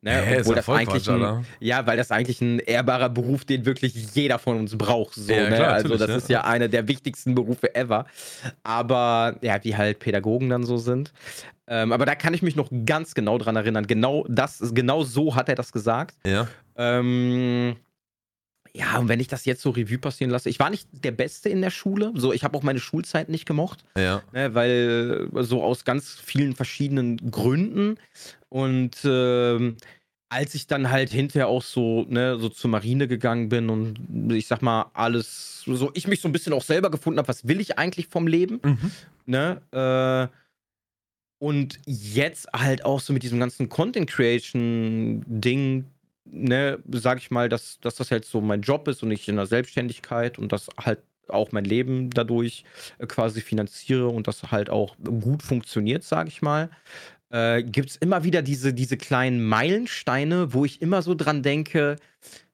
Ne? Hä, Obwohl ja das eigentlich ein, ja, weil das eigentlich ein ehrbarer Beruf, den wirklich jeder von uns braucht. So, Ja, ne? klar, also das ja. ist ja einer der wichtigsten Berufe ever. Aber ja, wie halt Pädagogen dann so sind. Ähm, aber da kann ich mich noch ganz genau dran erinnern. Genau das, genau so hat er das gesagt. Ja. Ähm, ja, und wenn ich das jetzt so Revue passieren lasse, ich war nicht der Beste in der Schule. So, ich habe auch meine Schulzeit nicht gemocht Ja. ne, weil so aus ganz vielen verschiedenen Gründen. Und ähm, als ich dann halt hinterher auch so, ne, so zur Marine gegangen bin und ich sag mal, alles, so ich mich so ein bisschen auch selber gefunden habe, was will ich eigentlich vom Leben, Mhm. ne? Äh, und jetzt halt auch so mit diesem ganzen Content Creation Ding, ne, sag ich mal, dass, dass das jetzt so mein Job ist und ich in der Selbstständigkeit und das halt auch mein Leben dadurch äh, quasi finanziere und das halt auch gut funktioniert, sag ich mal. Äh, Gibt es immer wieder diese, diese kleinen Meilensteine, wo ich immer so dran denke,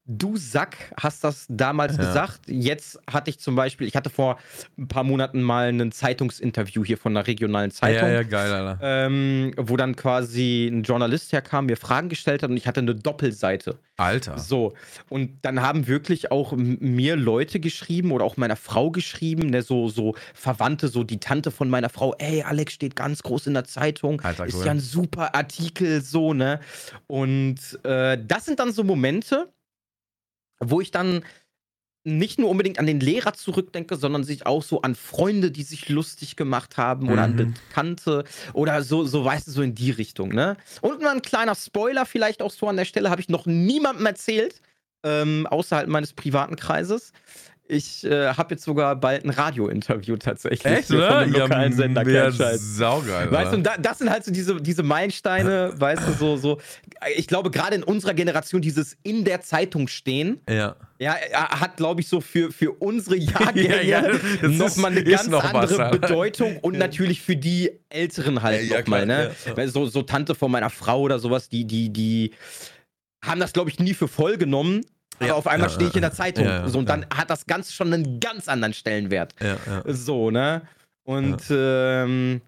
du Sack hast das damals Ja. gesagt. Jetzt hatte ich zum Beispiel, ich hatte vor ein paar Monaten mal ein Zeitungsinterview hier von einer regionalen Zeitung. Ja, ja, geil, Alter. Ähm, wo dann quasi ein Journalist herkam, mir Fragen gestellt hat und ich hatte eine Doppelseite. Alter. So, und dann haben wirklich auch mir Leute geschrieben oder auch meiner Frau geschrieben, ne, so, so Verwandte, so die Tante von meiner Frau, ey, Alex steht ganz groß in der Zeitung, Alter, ist cool. ja ein super Artikel, so, ne? Und äh, das sind dann so Momente, wo ich dann nicht nur unbedingt an den Lehrer zurückdenke, sondern sich auch so an Freunde, die sich lustig gemacht haben oder Mhm. an Bekannte oder so, so weißt du, so in die Richtung, ne? Und mal ein kleiner Spoiler vielleicht auch so an der Stelle, habe ich noch niemandem erzählt, ähm, außerhalb meines privaten Kreises. Ich äh, habe jetzt sogar bald ein Radiointerview tatsächlich hier von einem lokalen Sender. kein ja, saugeil. Weißt du, da, das sind halt so diese, diese Meilensteine, weißt du, so, so. Ich glaube, gerade in unserer Generation, dieses in der Zeitung stehen, ja. ja, er hat, glaube ich, so für, für unsere Jahrgänge Ja, ja, nochmal eine ganz noch was, andere Alter. Bedeutung und natürlich für die Älteren halt Ja, ja, nochmal, ne? ja, ja. So, so Tante von meiner Frau oder sowas, die, die, die haben das, glaube ich, nie für voll genommen. Aber Ja, auf einmal ja, stehe ich in der Zeitung. so, und dann hat das ganz schon einen ganz anderen Stellenwert. So, ne? Und ähm,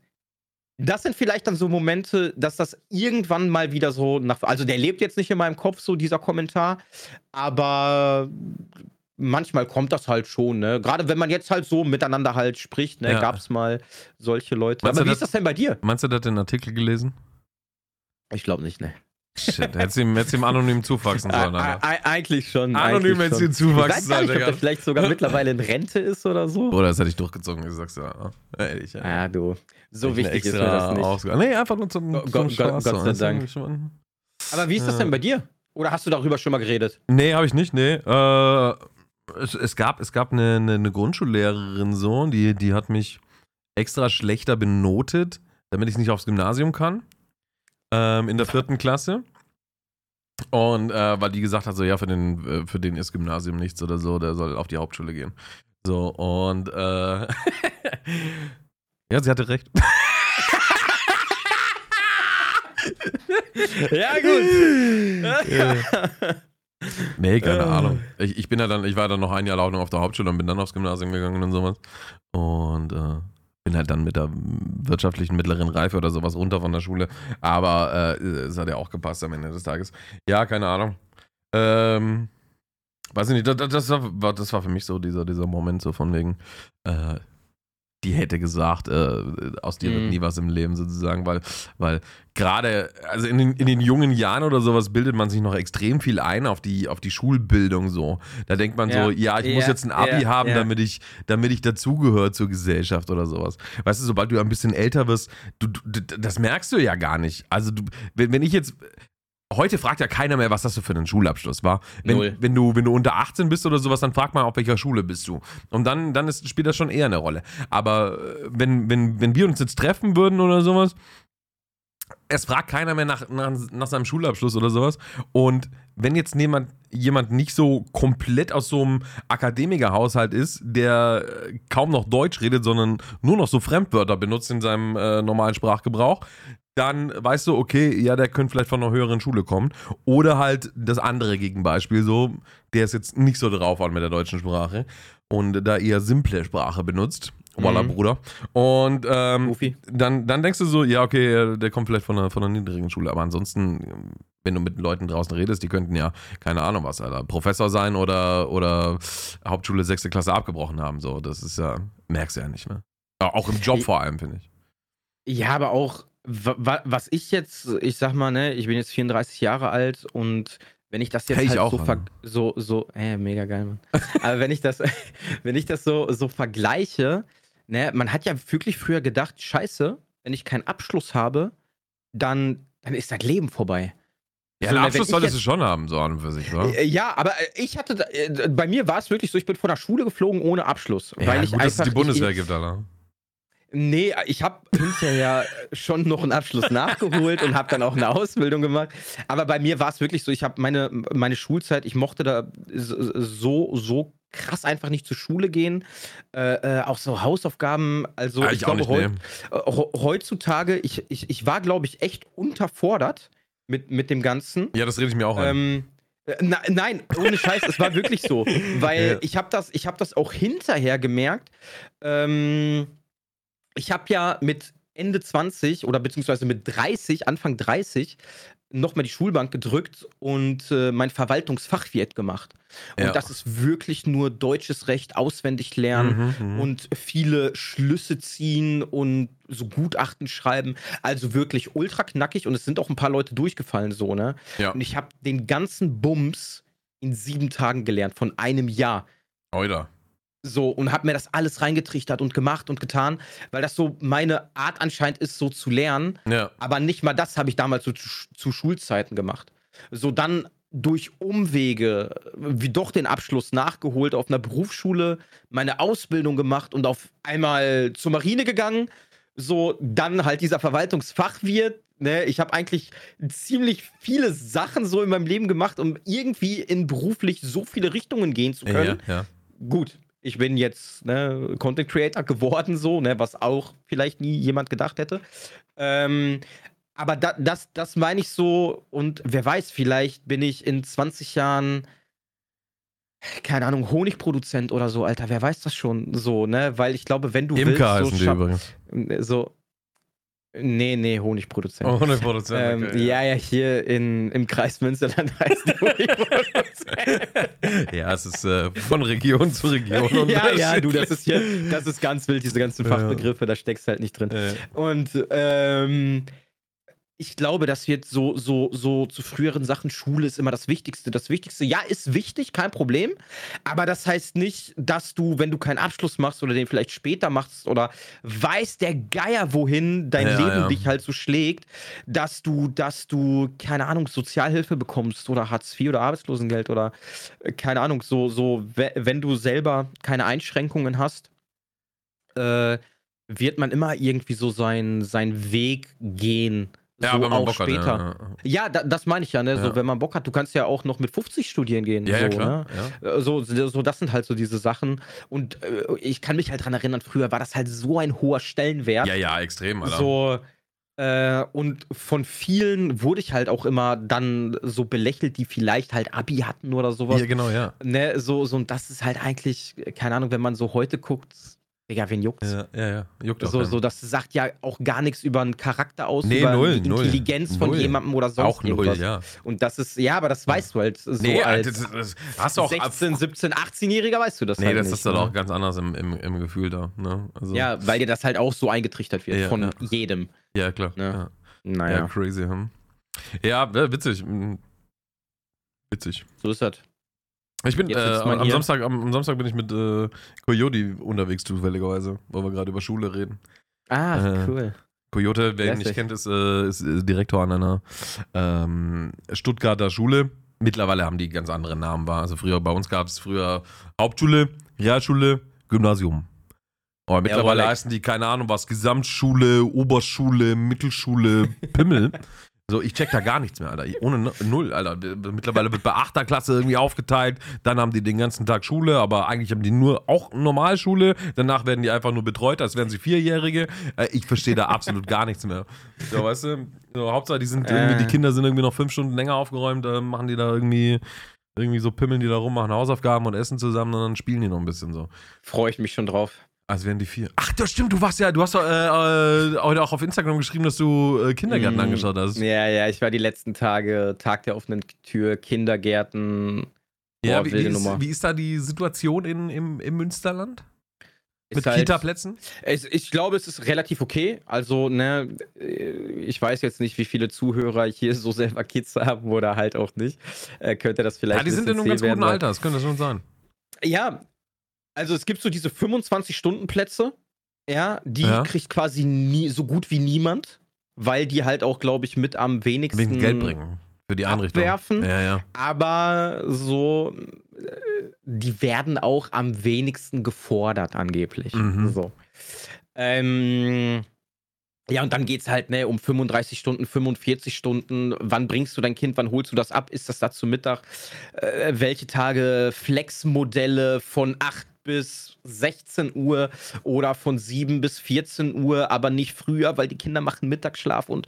das sind vielleicht dann so Momente, dass das irgendwann mal wieder so nach. Also, der lebt jetzt nicht in meinem Kopf, so dieser Kommentar, aber manchmal kommt das halt schon, ne? Gerade wenn man jetzt halt so miteinander halt spricht, ne? Ja. Gab es mal solche Leute. Meinst aber wie ist das- das denn bei dir? Meinst du, der hat den Artikel gelesen? Ich glaube nicht, ne? Shit, hättest ihm, hättest ihm anonym zufaxen sollen, Alter. eigentlich schon. Anonym hättest schon. ihm zuwachsen Ich weiß gar nicht, sollen, ob der vielleicht sogar mittlerweile in Rente ist oder so. Oder das hätte ich durchgezogen, ich sag's ja. Ehrlich, ja. Ja, du. So wichtig ist mir das nicht. Ausge- Nee, einfach nur zum, Go- zum. Gott so, sei du, Dank. Aber wie ist das denn bei dir? Oder hast du darüber schon mal geredet? Nee, habe ich nicht, nee. Äh, es, es gab, es gab eine, eine, eine Grundschullehrerin so, die, die hat mich extra schlechter benotet, damit ich nicht aufs Gymnasium kann. Ähm, in der vierten Klasse. Und äh, weil die gesagt hat, so ja, für den, äh, für den ist Gymnasium nichts oder so, der soll auf die Hauptschule gehen. So, und äh, ja, sie hatte recht. Ja, gut. Ja. Nee, keine Äh. Ahnung. Ich, ich bin ja dann, ich war dann noch ein Jahr lang auf der Hauptschule und bin dann aufs Gymnasium gegangen und sowas. Und äh, bin halt dann mit der wirtschaftlichen mittleren Reife oder sowas runter von der Schule. Aber äh, es hat ja auch gepasst am Ende des Tages. Ja, keine Ahnung. Ähm, weiß ich nicht, das, das, war, das war für mich so dieser, dieser Moment so von wegen, äh, die hätte gesagt, äh, aus dir wird Mhm. nie was im Leben sozusagen, weil, weil gerade, also in den, in den jungen Jahren oder sowas bildet man sich noch extrem viel ein auf die, auf die Schulbildung so. Da denkt man so, ja, ich muss Ja, jetzt ein Abi ja, haben, ja. damit ich, damit ich dazugehöre zur Gesellschaft oder sowas. Weißt du, sobald du ein bisschen älter wirst, du, du, das merkst du ja gar nicht. Also du, wenn, wenn ich jetzt, Heute fragt ja keiner mehr, was hast du für einen Schulabschluss war. Wenn, Null. wenn, du, wenn du unter 18 bist oder sowas, dann fragt man, auf welcher Schule bist du. Und dann, dann ist, spielt das schon eher eine Rolle. Aber äh, wenn, wenn, wenn wir uns jetzt treffen würden oder sowas, es fragt keiner mehr nach, nach, nach seinem Schulabschluss oder sowas. Und wenn jetzt jemand, jemand nicht so komplett aus so einem Akademikerhaushalt ist, der äh, kaum noch Deutsch redet, sondern nur noch so Fremdwörter benutzt in seinem äh, normalen Sprachgebrauch, dann weißt du, okay, ja, der könnte vielleicht von einer höheren Schule kommen. Oder halt das andere Gegenbeispiel, so, der ist jetzt nicht so drauf an mit der deutschen Sprache und da eher simple Sprache benutzt. Walla, Mhm. Bruder. Und ähm, dann, dann denkst du so, ja, okay, der kommt vielleicht von einer, von einer niedrigen Schule. Aber ansonsten, wenn du mit Leuten draußen redest, die könnten ja, keine Ahnung was, Alter, Professor sein oder, oder Hauptschule sechste Klasse abgebrochen haben. So, das ist ja, merkst du ja nicht, ne? Auch im Job vor allem, finde ich. Ja, aber auch, wa- wa- was ich jetzt, ich sag mal, ne, ich bin jetzt 34 Jahre alt und wenn ich das jetzt Hey, halt auch, so, ver so, so, äh, mega geil, Mann. aber wenn ich das, wenn ich das so, so vergleiche, ne, man hat ja wirklich früher gedacht, scheiße, wenn ich keinen Abschluss habe, dann, dann ist das Leben vorbei. Ja, So, einen ne, Abschluss solltest du schon haben, so an und für sich, wa? Äh, Ja, aber äh, ich hatte, da- äh, bei mir war es wirklich so, ich bin von der Schule geflogen ohne Abschluss. Ja, weil ich gut, dass es einfach, die Bundeswehr ich, gibt, Alter. Nee, ich habe hinterher schon noch einen Abschluss nachgeholt und habe dann auch eine Ausbildung gemacht. Aber bei mir war es wirklich so, ich habe meine, meine Schulzeit, ich mochte da so, so krass einfach nicht zur Schule gehen. Äh, äh, auch so Hausaufgaben, also Ah, ich, auch glaube, nicht, nee. äh, he- heutzutage, ich, ich, ich war, glaube ich, echt unterfordert mit, mit dem Ganzen. Ja, das rede ich mir auch ein. Ähm, äh, na, nein, ohne Scheiß, es war wirklich so. Weil Ja. ich habe das, ich hab das auch hinterher gemerkt. Ähm, ich habe ja mit Ende 20 oder beziehungsweise mit 30, Anfang 30, nochmal die Schulbank gedrückt und äh, mein Verwaltungsfachwirt gemacht. Und Ja. das ist wirklich nur deutsches Recht auswendig lernen Mhm, mhm. und viele Schlüsse ziehen und so Gutachten schreiben. Also wirklich ultra knackig und es sind auch ein paar Leute durchgefallen so, ne? Ja. Und ich habe den ganzen Bums in sieben Tagen gelernt, von einem Jahr. Oida. So, und habe mir das alles reingetrichtert und gemacht und getan, weil das so meine Art anscheinend ist, so zu lernen. Ja. Aber nicht mal das habe ich damals so zu, zu Schulzeiten gemacht. So dann durch Umwege wie doch den Abschluss nachgeholt auf einer Berufsschule, meine Ausbildung gemacht und auf einmal zur Marine gegangen. So dann halt dieser Verwaltungsfachwirt. Ne? Ich habe eigentlich ziemlich viele Sachen so in meinem Leben gemacht, um irgendwie in beruflich so viele Richtungen gehen zu können. Ja, ja. Gut, ich bin jetzt ne, Content Creator geworden, so, ne, was auch vielleicht nie jemand gedacht hätte. Ähm, aber da, das, das meine ich so, und wer weiß, vielleicht bin ich in 20 Jahren, keine Ahnung, Honigproduzent oder so, Alter, wer weiß das schon so, ne? Weil ich glaube, wenn du Imker willst, so, die übrigens. so. Nee, nee, Honigproduzent. Ohne Produzent. ähm, okay, ja, ja, hier in, im Kreis Münsterland heißt die Honigproduzent. ja, es ist äh, von Region zu Region. ja, ja, du, das ist hier, das ist ganz wild, diese ganzen Ja. Fachbegriffe, da steckst du halt nicht drin. Äh, Und ähm, ich glaube, das wird so, so, so zu früheren Sachen, Schule ist immer das Wichtigste. Das Wichtigste, ja, ist wichtig, kein Problem. Aber das heißt nicht, dass du, wenn du keinen Abschluss machst oder den vielleicht später machst oder weiß der Geier, wohin dein Ja, Leben ja. dich halt so schlägt, dass du, dass du, keine Ahnung, Sozialhilfe bekommst oder Hartz IV oder Arbeitslosengeld oder äh, keine Ahnung, so, so, we- wenn du selber keine Einschränkungen hast, äh, wird man immer irgendwie so seinen sein Weg gehen. Ja, so wenn man auch Bock hat. später. Ja, ja. Ja, da, das meine ich ja, ne? Ja. So, wenn man Bock hat, du kannst ja auch noch mit 50 studieren gehen. Ja, so, ja, klar. Ja. Ne? Äh, So, so, das sind halt so diese Sachen. Und äh, ich kann mich halt dran erinnern, früher war das halt so ein hoher Stellenwert. ja, ja, extrem, Alter. So, äh, und von vielen wurde ich halt auch immer dann so belächelt, die vielleicht halt Abi hatten oder sowas. ja, genau, ja. Ne, so, so, und das ist halt eigentlich, keine Ahnung, wenn man so heute guckt, Digga, wen juckt's? Ja, ja, ja. Juckt auch So, keinen. so, das sagt ja auch gar nichts über einen Charakter aus, Nee, über null, die null. Intelligenz von Null. jemandem oder sonst auch null, irgendwas. ja. Und das ist, ja, aber das weißt du halt so nee, als das, das hast du auch. 16, 17, 18-Jähriger weißt du das nee, halt das nicht. ist dann ne? auch ganz anders im, im, im Gefühl da. Ne? Also, Ja, weil dir das halt auch so eingetrichtert wird Ja, von ja. jedem. ja, klar. Ne? Ja. Ja, Naja, crazy. Hm. Ja, ja, witzig. hm. Witzig. so ist das. Ich bin äh, am, hier. Samstag, am, am Samstag bin ich mit äh, Coyote unterwegs zufälligerweise, weil wir gerade über Schule reden. Ah, Äh, cool. Coyote, wer ihn nicht kennt, ist, äh, ist äh, Direktor an einer ähm, Stuttgarter Schule. Mittlerweile haben die ganz andere Namen war. Also früher bei uns gab es früher Hauptschule, Realschule, Gymnasium. Aber mittlerweile Rolex. heißen die, keine Ahnung was, Gesamtschule, Oberschule, Mittelschule, Pimmel. So, ich check da gar nichts mehr, Alter. Ohne Nu- Null, Alter. Mittlerweile wird bei 8. Klasse irgendwie aufgeteilt. Dann haben die den ganzen Tag Schule, aber eigentlich haben die nur auch Normalschule. Danach werden die einfach nur betreut, als wären sie Vierjährige. Äh, Ich verstehe da absolut gar nichts mehr. So, weißt du? So, Hauptsache, die, sind irgendwie, Äh. die Kinder sind irgendwie noch fünf Stunden länger aufgeräumt, äh, machen die da irgendwie, irgendwie so pimmeln die da rum, machen Hausaufgaben und essen zusammen und dann spielen die noch ein bisschen so. Freue ich mich schon drauf. Als wären die vier. Ach, das stimmt, du warst ja, du hast doch, äh, äh, heute auch auf Instagram geschrieben, dass du äh, Kindergarten Mm. angeschaut hast. Ja, ja, ich war die letzten Tage Tag der offenen Tür, Kindergärten. Ja, Boah, wie, wie, wilde ist, Nummer. wie ist da die Situation in, im, im Münsterland? Mit halt- Kita-Plätzen? Es, ich glaube, es ist relativ okay. Also, ne, äh, ich weiß jetzt nicht, wie viele Zuhörer hier so selber Kids haben oder halt auch nicht. Äh, könnte das vielleicht. Ja, die sind in einem ganz guten werden, Alter, das könnte schon sein. Ja, also es gibt so diese 25-Stunden-Plätze. Ja, die Ja. kriegt quasi nie, so gut wie niemand, weil die halt auch, glaube ich, mit am wenigsten. Wegen Geld bringen. Für die Einrichtung. Abwerfen. Ja, ja. Aber so, äh, die werden auch am wenigsten gefordert, angeblich. Mhm. So. Ähm, ja, und dann geht es halt ne, um 35 Stunden, 45 Stunden. Wann bringst du dein Kind? Wann holst du das ab? Ist das da zu Mittag? Äh, welche Tage Flexmodelle von 8 bis 16 Uhr oder von 7 bis 14 Uhr, aber nicht früher, weil die Kinder machen Mittagsschlaf und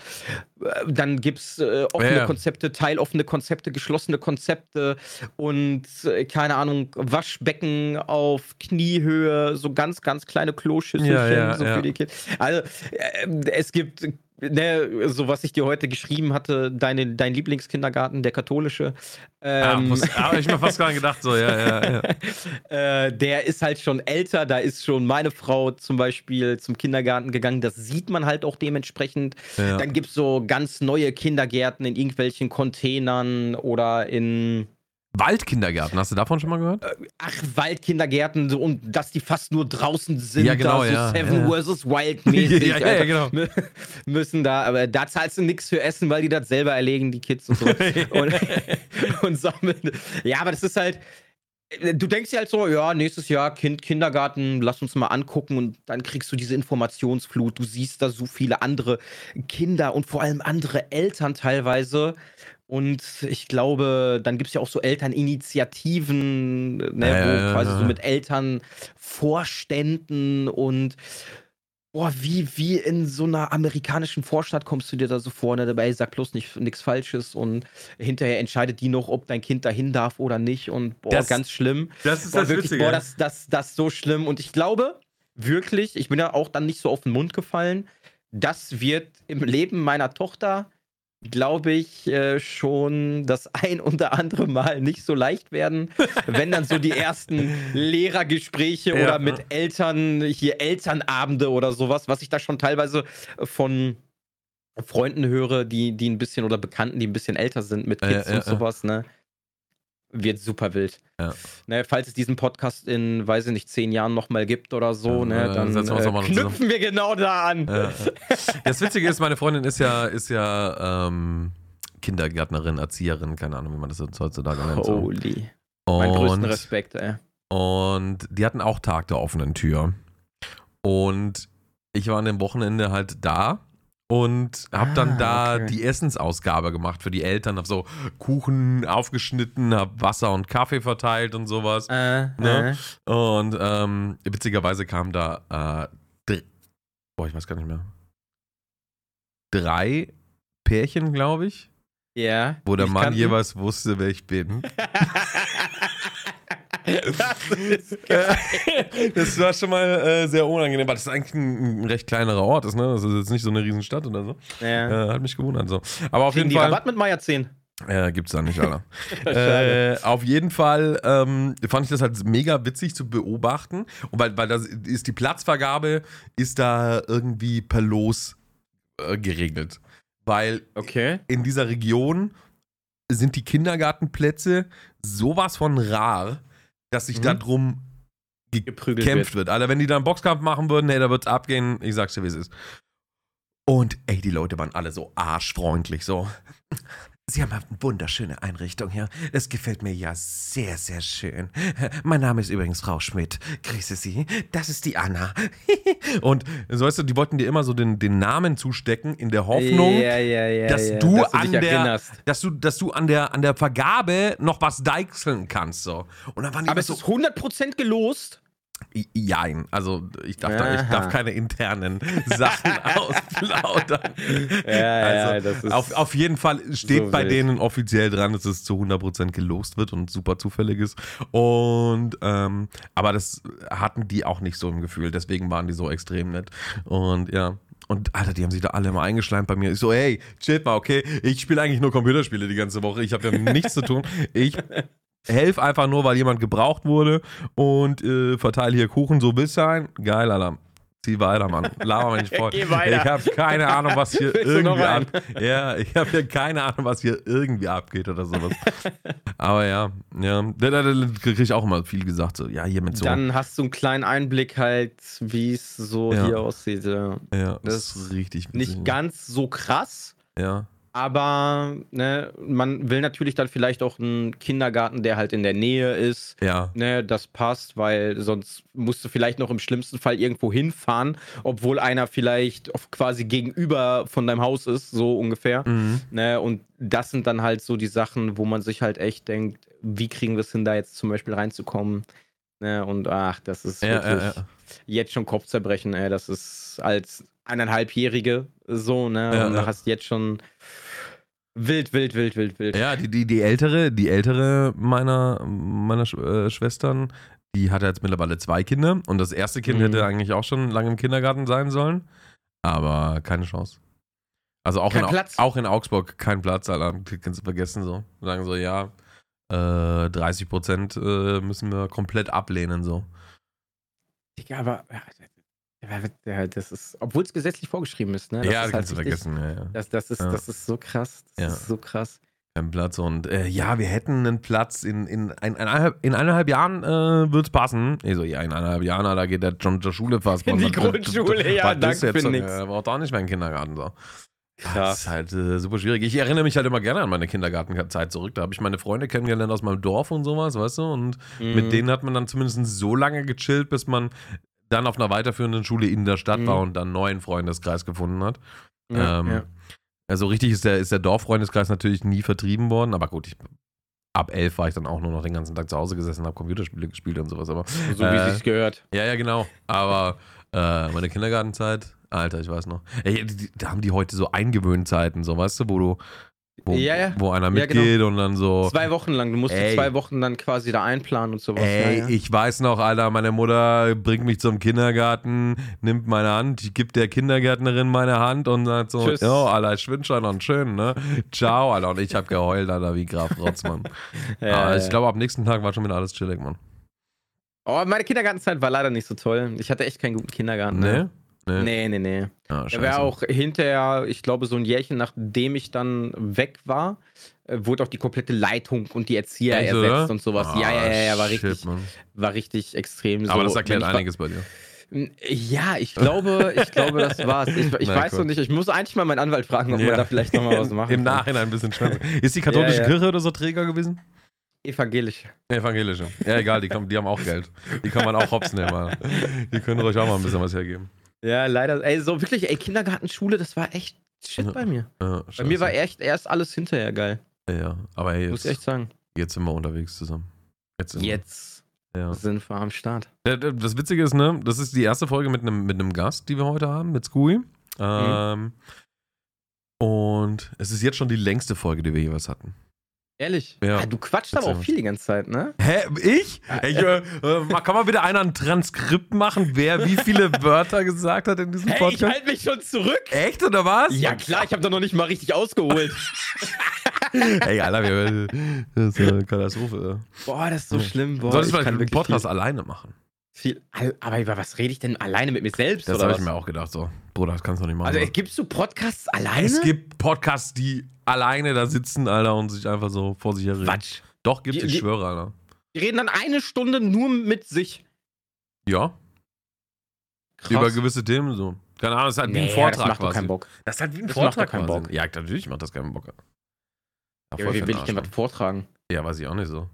äh, dann gibt es äh, offene Ja. Konzepte, teiloffene Konzepte, geschlossene Konzepte und äh, keine Ahnung, Waschbecken auf Kniehöhe, so ganz, ganz kleine Kloschüsselchen Ja, ja, so für die Kinder. Also äh, es gibt, ne, so was ich dir heute geschrieben hatte, deine, dein Lieblingskindergarten, der katholische. Ja, ähm, muss, aber ich mir fast gar nicht gedacht, so, ja, ja, ja. äh, der ist halt schon älter, da ist schon meine Frau zum Beispiel zum Kindergarten gegangen, das sieht man halt auch dementsprechend. ja. Dann gibt es so ganz neue Kindergärten in irgendwelchen Containern oder in Waldkindergärten, hast du davon schon mal gehört? Ach, Waldkindergärten und dass die fast nur draußen sind. Ja, genau, da so ja, Seven ja. vs. Wild mäßig. Ja, ja, ja, genau. Mü- Müssen da, aber da zahlst du nichts für Essen, weil die das selber erlegen, die Kids und so. und, und sammeln. Ja, aber das ist halt. Du denkst dir halt so, ja, nächstes Jahr Kind, Kindergarten, lass uns mal angucken und dann kriegst du diese Informationsflut. Du siehst da so viele andere Kinder und vor allem andere Eltern teilweise. Und ich glaube, dann gibt es ja auch so Elterninitiativen, ne, Ja, wo quasi so mit Elternvorständen und boah, wie, wie in so einer amerikanischen Vorstadt kommst du dir da so vor, ne? Dabei sag bloß nicht nichts Falsches und hinterher entscheidet die noch, ob dein Kind dahin darf oder nicht. Und boah, Das- ganz schlimm. Das ist Boah, wirklich, boah, das, das, das ist so schlimm. Und ich glaube, wirklich, ich bin ja auch dann nicht so auf den Mund gefallen, das wird im Leben meiner Tochter, glaube ich, äh, schon das ein oder andere Mal nicht so leicht werden, wenn dann so die ersten Lehrergespräche Ja. oder mit Eltern, hier Elternabende oder sowas, was ich da schon teilweise von Freunden höre, die, die ein bisschen oder Bekannten, die ein bisschen älter sind mit Ja, Kids ja, und ja. sowas, ne? Wird super wild. Ja. Ne, falls es diesen Podcast in, weiß ich nicht, zehn Jahren nochmal gibt oder so, Ja, ne, dann wir äh, knüpfen wir genau da an. Ja. Das Witzige ist, meine Freundin ist ja, ist ja ähm, Kindergärtnerin, Erzieherin, keine Ahnung, wie man das heutzutage nennt. Holy. Mein größten Und, Respekt, ey. und die hatten auch Tag der offenen Tür. Und ich war an dem Wochenende halt da und habe dann Ah, da okay. die Essensausgabe gemacht für die Eltern, habe so Kuchen aufgeschnitten, habe Wasser und Kaffee verteilt und sowas. Äh, Ne? äh. Und ähm, witzigerweise kam da, äh, boah, ich weiß gar nicht mehr, drei Pärchen, glaube ich, Ja. wo der Mann jeweils wusste, wer ich bin. das ist geil. das war schon mal äh, sehr unangenehm, weil das eigentlich ein, ein recht kleinerer Ort ist, ne? Das ist jetzt nicht so eine Riesenstadt oder so. ja. Äh, hat mich gewundert so. Aber auf Kriegen jeden die Fall. Rabatt mit Meier 10. Ja, gibt's da nicht, Alter. Äh, auf jeden Fall ähm, fand ich das halt mega witzig zu beobachten. Und weil, weil das ist die Platzvergabe ist da irgendwie per Los äh, geregelt. Weil Okay. in dieser Region sind die Kindergartenplätze sowas von rar, dass sich Mhm. darum Geprügelt gekämpft wird. Alter, wenn die da einen Boxkampf machen würden, hey, da wird's abgehen. Ich sag's dir, wie es ist. Und ey, die Leute waren alle so arschfreundlich, so. Sie haben eine wunderschöne Einrichtung hier. Es gefällt mir ja sehr, sehr schön. Mein Name ist übrigens Frau Schmidt. Grüße Sie. Das ist die Anna. Und so weißt du, die wollten dir immer so den, den Namen zustecken in der Hoffnung, ja, ja, ja, dass du dass du an der, erinnerst. dass du, dass du an der, an der Vergabe noch was deichseln kannst, so. Und dann waren die Aber es so, ist 100% gelost. Jein, also ich darf, da, ich darf keine internen Sachen ausplaudern. Ja, ja, also, das ist auf, auf jeden Fall steht so bei wild. denen offiziell dran, dass es zu 100% gelost wird und super zufällig ist. Und, ähm, aber das hatten die auch nicht so im Gefühl, deswegen waren die so extrem nett. Und ja. Und Alter, die haben sich da alle mal eingeschleimt bei mir. Ich so, hey, chill mal, okay. Ich spiele eigentlich nur Computerspiele die ganze Woche. Ich habe ja nichts zu tun. Ich helf einfach nur, weil jemand gebraucht wurde und äh, verteile hier Kuchen, so will's sein. Geil, Alter. Zieh weiter, Mann. Laber mich nicht voll. Geh. Ich habe keine Ahnung, was hier irgendwie ab. Ja, ich habe hier keine Ahnung, was hier irgendwie abgeht oder sowas. Aber ja, ja, da, da, da kriege ich auch immer viel gesagt, so, ja, hier mit so. Dann hast du einen kleinen Einblick halt, wie es so Ja. hier aussieht. Ja. ja, das das ist richtig Nicht witzig. ganz so krass, Ja, aber ne, man will natürlich dann vielleicht auch einen Kindergarten, der halt in der Nähe ist. ja, Ne, das passt, weil sonst musst du vielleicht noch im schlimmsten Fall irgendwo hinfahren, obwohl einer vielleicht quasi gegenüber von deinem Haus ist, so ungefähr. mhm. Ne, und das sind dann halt so die Sachen, wo man sich halt echt denkt, wie kriegen wir es hin, da jetzt zum Beispiel reinzukommen? Ne, und ach, das ist ja, wirklich ja, ja. jetzt schon Kopfzerbrechen, ey. Das ist als eineinhalbjährige so, ne? Ja, und ja. du hast jetzt schon wild, wild, wild, wild, wild. Ja, die, die, die ältere, die ältere meiner, meiner Sch äh, Schwestern, die hat jetzt mittlerweile zwei Kinder und das erste Kind Mhm. hätte eigentlich auch schon lange im Kindergarten sein sollen, aber keine Chance. Also auch, Kein in, Platz? auch in Augsburg kein Platz, Alter. Kannst du vergessen so. Sagen so, ja, äh, 30 Prozent äh, müssen wir komplett ablehnen so. Digga, aber ja, das ist, obwohl es gesetzlich vorgeschrieben ist, ne? Das ja, ist kannst du richtig- vergessen. Ja, ja. Das, das, ist, das ist so krass. Das ist so krass. Kein Platz. Und äh, ja, wir hätten einen Platz in, in, ein, eineinhalb, in eineinhalb Jahren äh, wird es passen. So, ja, in eineinhalb Jahren, da geht der schon zur Schule fast. In die Grundschule, ja, danke für nix. Er braucht auch nicht mehr einen Kindergarten. So. Das Krass. ist halt äh, super schwierig. Ich erinnere mich halt immer gerne an meine Kindergartenzeit zurück. Da habe ich meine Freunde kennengelernt aus meinem Dorf und sowas, weißt du? Und Mhm. mit denen hat man dann zumindest so lange gechillt, bis man dann auf einer weiterführenden Schule in der Stadt Mhm. war und dann einen neuen Freundeskreis gefunden hat. Ja, ähm, ja. Also richtig ist der, ist der Dorffreundeskreis natürlich nie vertrieben worden, aber gut, ich, ab elf war ich dann auch nur noch den ganzen Tag zu Hause gesessen, habe Computerspiele gespielt und sowas. Aber So wie äh, sich's gehört. ja, ja, genau. Aber äh, meine Kindergartenzeit, Alter, ich weiß noch. Ey, die, da haben die heute so Eingewöhnzeiten, so weißt du, wo du, wo, Ja, ja. wo einer Ja, genau. mitgeht und dann so. Zwei Wochen lang. Du musst Ey. zwei Wochen dann quasi da einplanen und sowas. Ey, ich weiß noch, Alter, meine Mutter bringt mich zum Kindergarten, nimmt meine Hand, gebe der Kindergärtnerin meine Hand und sagt so, Tschüss. jo, Alter, ich wünsche euch noch einen schönen, ne? Ciao, Alter. Und ich hab geheult, Alter, wie Graf Rotzmann. Aber ich glaube, ab nächsten Tag war schon wieder alles chillig, Mann. Oh, meine Kindergartenzeit war leider nicht so toll. Ich hatte echt keinen guten Kindergarten. ne? Nee? Nee, nee, nee. Ah, Er wäre auch hinterher, ich glaube, so ein Jährchen nachdem ich dann weg war, äh, wurde auch die komplette Leitung und die Erzieher Echt, ersetzt oder? und sowas. Ah, ja, ja, ja, ja, war shit, richtig, war richtig extrem. Aber so, das erklärt einiges bei dir. Ja, ich glaube, ich glaube, das war's. Ich, ich Na, weiß noch nicht, ich muss eigentlich mal meinen Anwalt fragen, ob Ja. man da vielleicht nochmal was machen Im kann. Nachhinein ein bisschen schmerzhaft. Ist die katholische Ja, ja. Kirche oder so Träger gewesen? Evangelisch. Evangelische. Ja, egal, die, die haben auch Geld. Die kann man auch hops nehmen. Die können euch auch mal ein bisschen was hergeben. Ja, leider. Ey, so wirklich, ey, Kindergarten, Schule, das war echt shit Ja. bei mir. Ja, Bei mir war echt erst alles hinterher geil. Ja, aber hey, Muss jetzt, ich echt sagen. jetzt sind wir unterwegs zusammen. Jetzt. Sind wir- Jetzt Ja. sind wir am Start. Ja, Das Witzige ist, ne, das ist die erste Folge mit einem mit einem Gast, die wir heute haben, mit Scooey. Ähm, und es ist jetzt schon die längste Folge, die wir jeweils hatten. Ehrlich? Ja. Ah, du quatschst aber auch viel die ganze Zeit, ne? Hä? Ich? Ich äh, äh, kann mal bitte einer ein Transkript machen, wer wie viele Wörter gesagt hat in diesem Hey, ich Podcast? halte mich schon zurück. Echt oder was? Ja klar, ich habe da noch nicht mal richtig ausgeholt. Ey, Alter, wir, das ist eine Katastrophe. Boah, das ist so schlimm. Du Boah, solltest ich vielleicht kann einen Podcast alleine machen. Viel. Aber über was rede ich denn alleine mit mir selbst? Das habe ich mir auch gedacht. So, Bruder, das kannst du nicht machen. Also Mann. gibst du Podcasts alleine? es gibt Podcasts, die alleine da sitzen, Alter, und sich einfach so vor sich her reden. Quatsch. Doch, gibt Die- ich schwöre, Alter. Die reden dann eine Stunde nur mit sich. Ja, Krass. über gewisse Themen so. Keine Ahnung, das ist halt wie nee, ein Vortrag das macht quasi. keinen Bock. Das ist halt wie ein Das macht Vortrag doch keinen quasi. Bock. Ja, natürlich macht das keinen Bock. Ja, Ja, wie will ich denn was vortragen? Ja, weiß ich auch nicht so.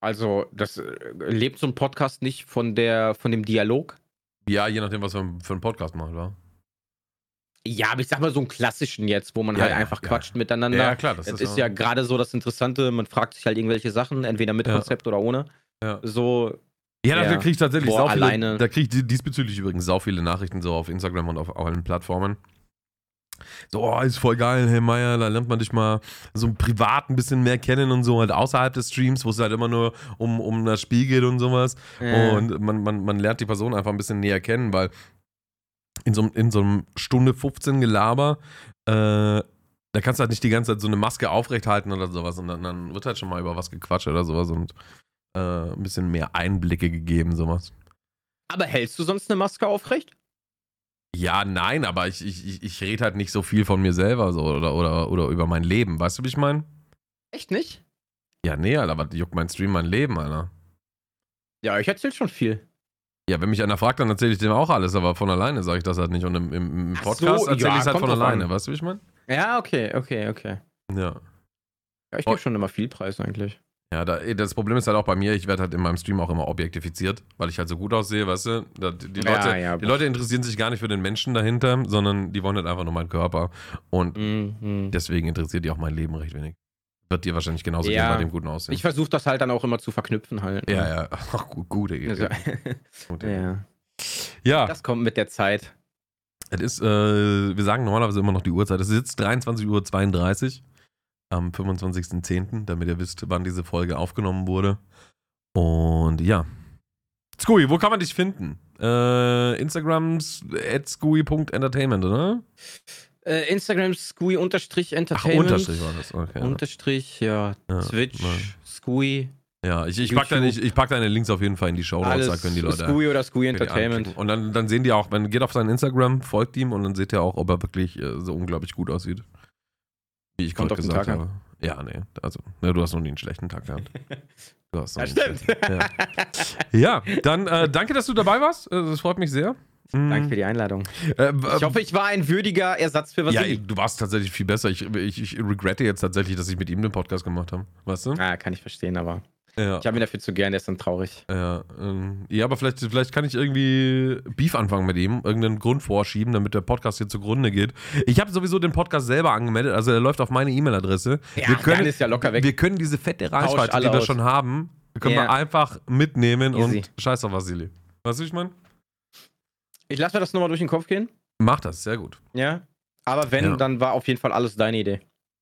Also, das äh, lebt so ein Podcast nicht von der, von dem Dialog? Ja, je nachdem, was wir für einen Podcast machen, wa? Ja, aber ich sag mal so einen klassischen jetzt, wo man Ja, halt ja, einfach ja. quatscht miteinander. Ja, klar, das Das ist, ist ja gerade so das Interessante, man fragt sich halt irgendwelche Sachen, entweder mit. Konzept oder ohne. Ja. So, Ja, da Ja. kriege ich tatsächlich Boah, sau viele, alleine. da kriege ich diesbezüglich übrigens sau viele Nachrichten so auf Instagram und auf allen Plattformen. So, oh, ist voll geil, hey Meier, da lernt man dich mal so privat ein bisschen mehr kennen und so, halt außerhalb des Streams, wo es halt immer nur um, um das Spiel geht und sowas. äh, Und man, man, man lernt die Person einfach ein bisschen näher kennen, weil in so, einem- in so einem Stunde 15 Gelaber, äh, da kannst du halt nicht die ganze Zeit so eine Maske aufrecht halten oder sowas. Und dann, dann wird halt schon mal über was gequatscht oder sowas und äh, ein bisschen mehr Einblicke gegeben, sowas. aber hältst du sonst eine Maske aufrecht? Ja, nein, aber ich, ich, ich, rede halt nicht so viel von mir selber so oder, oder, oder über mein Leben. Weißt du, wie ich meine? Echt nicht? Ja, nee, Alter, was juckt mein Stream mein Leben, Alter? Ja, ich erzähl schon viel. Ja, wenn mich einer fragt, dann erzähle ich dem auch alles, aber von alleine sage ich das halt nicht. Und im, im, im Ach so, Podcast erzähle ja, ich es halt von alleine. an. Weißt du, wie ich meine? Ja, okay, okay, okay. Ja. Ja, ich Oh. gebe schon immer viel Preis eigentlich. Ja, da, das Problem ist halt auch bei mir, ich werde halt in meinem Stream auch immer objektifiziert, weil ich halt so gut aussehe, weißt du? Da, die, Ja, Leute, ja, die Leute interessieren sich gar nicht für den Menschen dahinter, sondern die wollen halt einfach nur meinen Körper. Und Mhm. deswegen interessiert die auch mein Leben recht wenig. Wird dir wahrscheinlich genauso Ja. gehen bei dem guten Aussehen. Ich versuche das halt dann auch immer zu verknüpfen halt. ne? ja, ja. Ach, gu- gute Idee. Also, Gute Idee. ja. Ja, Das kommt mit der Zeit. es ist, äh, wir sagen normalerweise immer noch die Uhrzeit. Es ist jetzt 23.32 Uhr am 25.10., damit ihr wisst, wann diese Folge aufgenommen wurde. Und ja. Scooey, wo kann man dich finden? Äh, Instagrams at scooey.entertainment, oder? Äh, Instagram Scooey unterstrich Ach, Entertainment. Unterstrich war das. Okay. Unterstrich, ja. Ja, Twitch. Scooey. ja, ich, ich, pack deine, ich, ich pack deine Links auf jeden Fall in die Show Notes, Alles da können die Leute. Scooey oder die Entertainment. Und dann, dann sehen die auch, wenn geht auf sein Instagram, folgt ihm und dann seht ihr auch, ob er wirklich äh, so unglaublich gut aussieht. Wie ich gerade gesagt habe. Ja, nee. Also, ne, du hast noch nie einen schlechten Tag gehabt. Du hast noch Ja, einen stimmt. Ja, ja dann äh, danke, dass du dabei warst. Äh, Das freut mich sehr. Danke für die Einladung. Äh, Ich hoffe, ich war ein würdiger Ersatz für ja, Vasili. du warst tatsächlich viel besser. Ich, ich, ich regrette jetzt tatsächlich, dass ich mit ihm den Podcast gemacht habe. Weißt du? Ah, kann ich verstehen, aber Ja. ich habe ihn dafür zu gern, der ist dann traurig. Ja, ähm, ja, aber vielleicht, vielleicht kann ich irgendwie Beef anfangen mit ihm, irgendeinen Grund vorschieben, damit der Podcast hier zugrunde geht. Ich habe sowieso den Podcast selber angemeldet, also er läuft auf meine E-Mail-Adresse. Ja, wir, können, ist ja locker weg. wir können diese fette Reichweite, die wir aus. schon haben, können Ja. wir einfach mitnehmen Easy. und scheiß auf Vasili. Weißt du, wie ich meine? Ich lasse mir das nochmal durch den Kopf gehen. Mach das, sehr gut. Ja. Aber wenn, Ja. dann war auf jeden Fall alles deine Idee.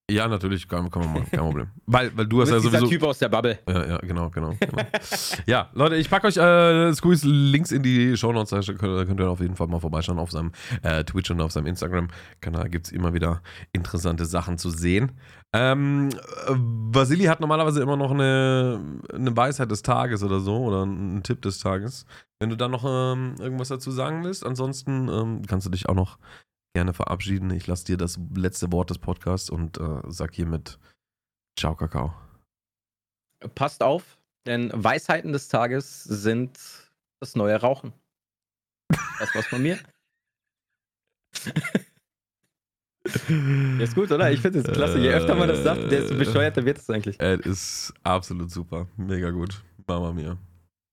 Ja, natürlich, kann, kann man machen, kein Problem. Weil, weil du Du hast ja bist dieser sowieso. Typ aus der Bubble. Ja, ja, genau, genau. genau. ja, Leute, ich packe euch äh, Squeeze Links in die Show Notes, da könnt, ihr auf jeden Fall mal vorbeischauen auf seinem äh, Twitch und auf seinem Instagram-Kanal. Gibt es immer wieder interessante Sachen zu sehen. Ähm, äh, Vasili hat normalerweise immer noch eine, eine Weisheit des Tages oder so oder einen Tipp des Tages. Wenn du da noch ähm, irgendwas dazu sagen willst, ansonsten ähm, kannst du dich auch noch gerne verabschieden. Ich lasse dir das letzte Wort des Podcasts und äh, sag hiermit Ciao, Kakao. Passt auf, denn Weisheiten des Tages sind das neue Rauchen. Das war's von mir. Ja, ist gut, oder? Ich finde es klasse. Je öfter man das sagt, desto bescheuerter wird es eigentlich. Es ist absolut super. Mega gut. Mama mir.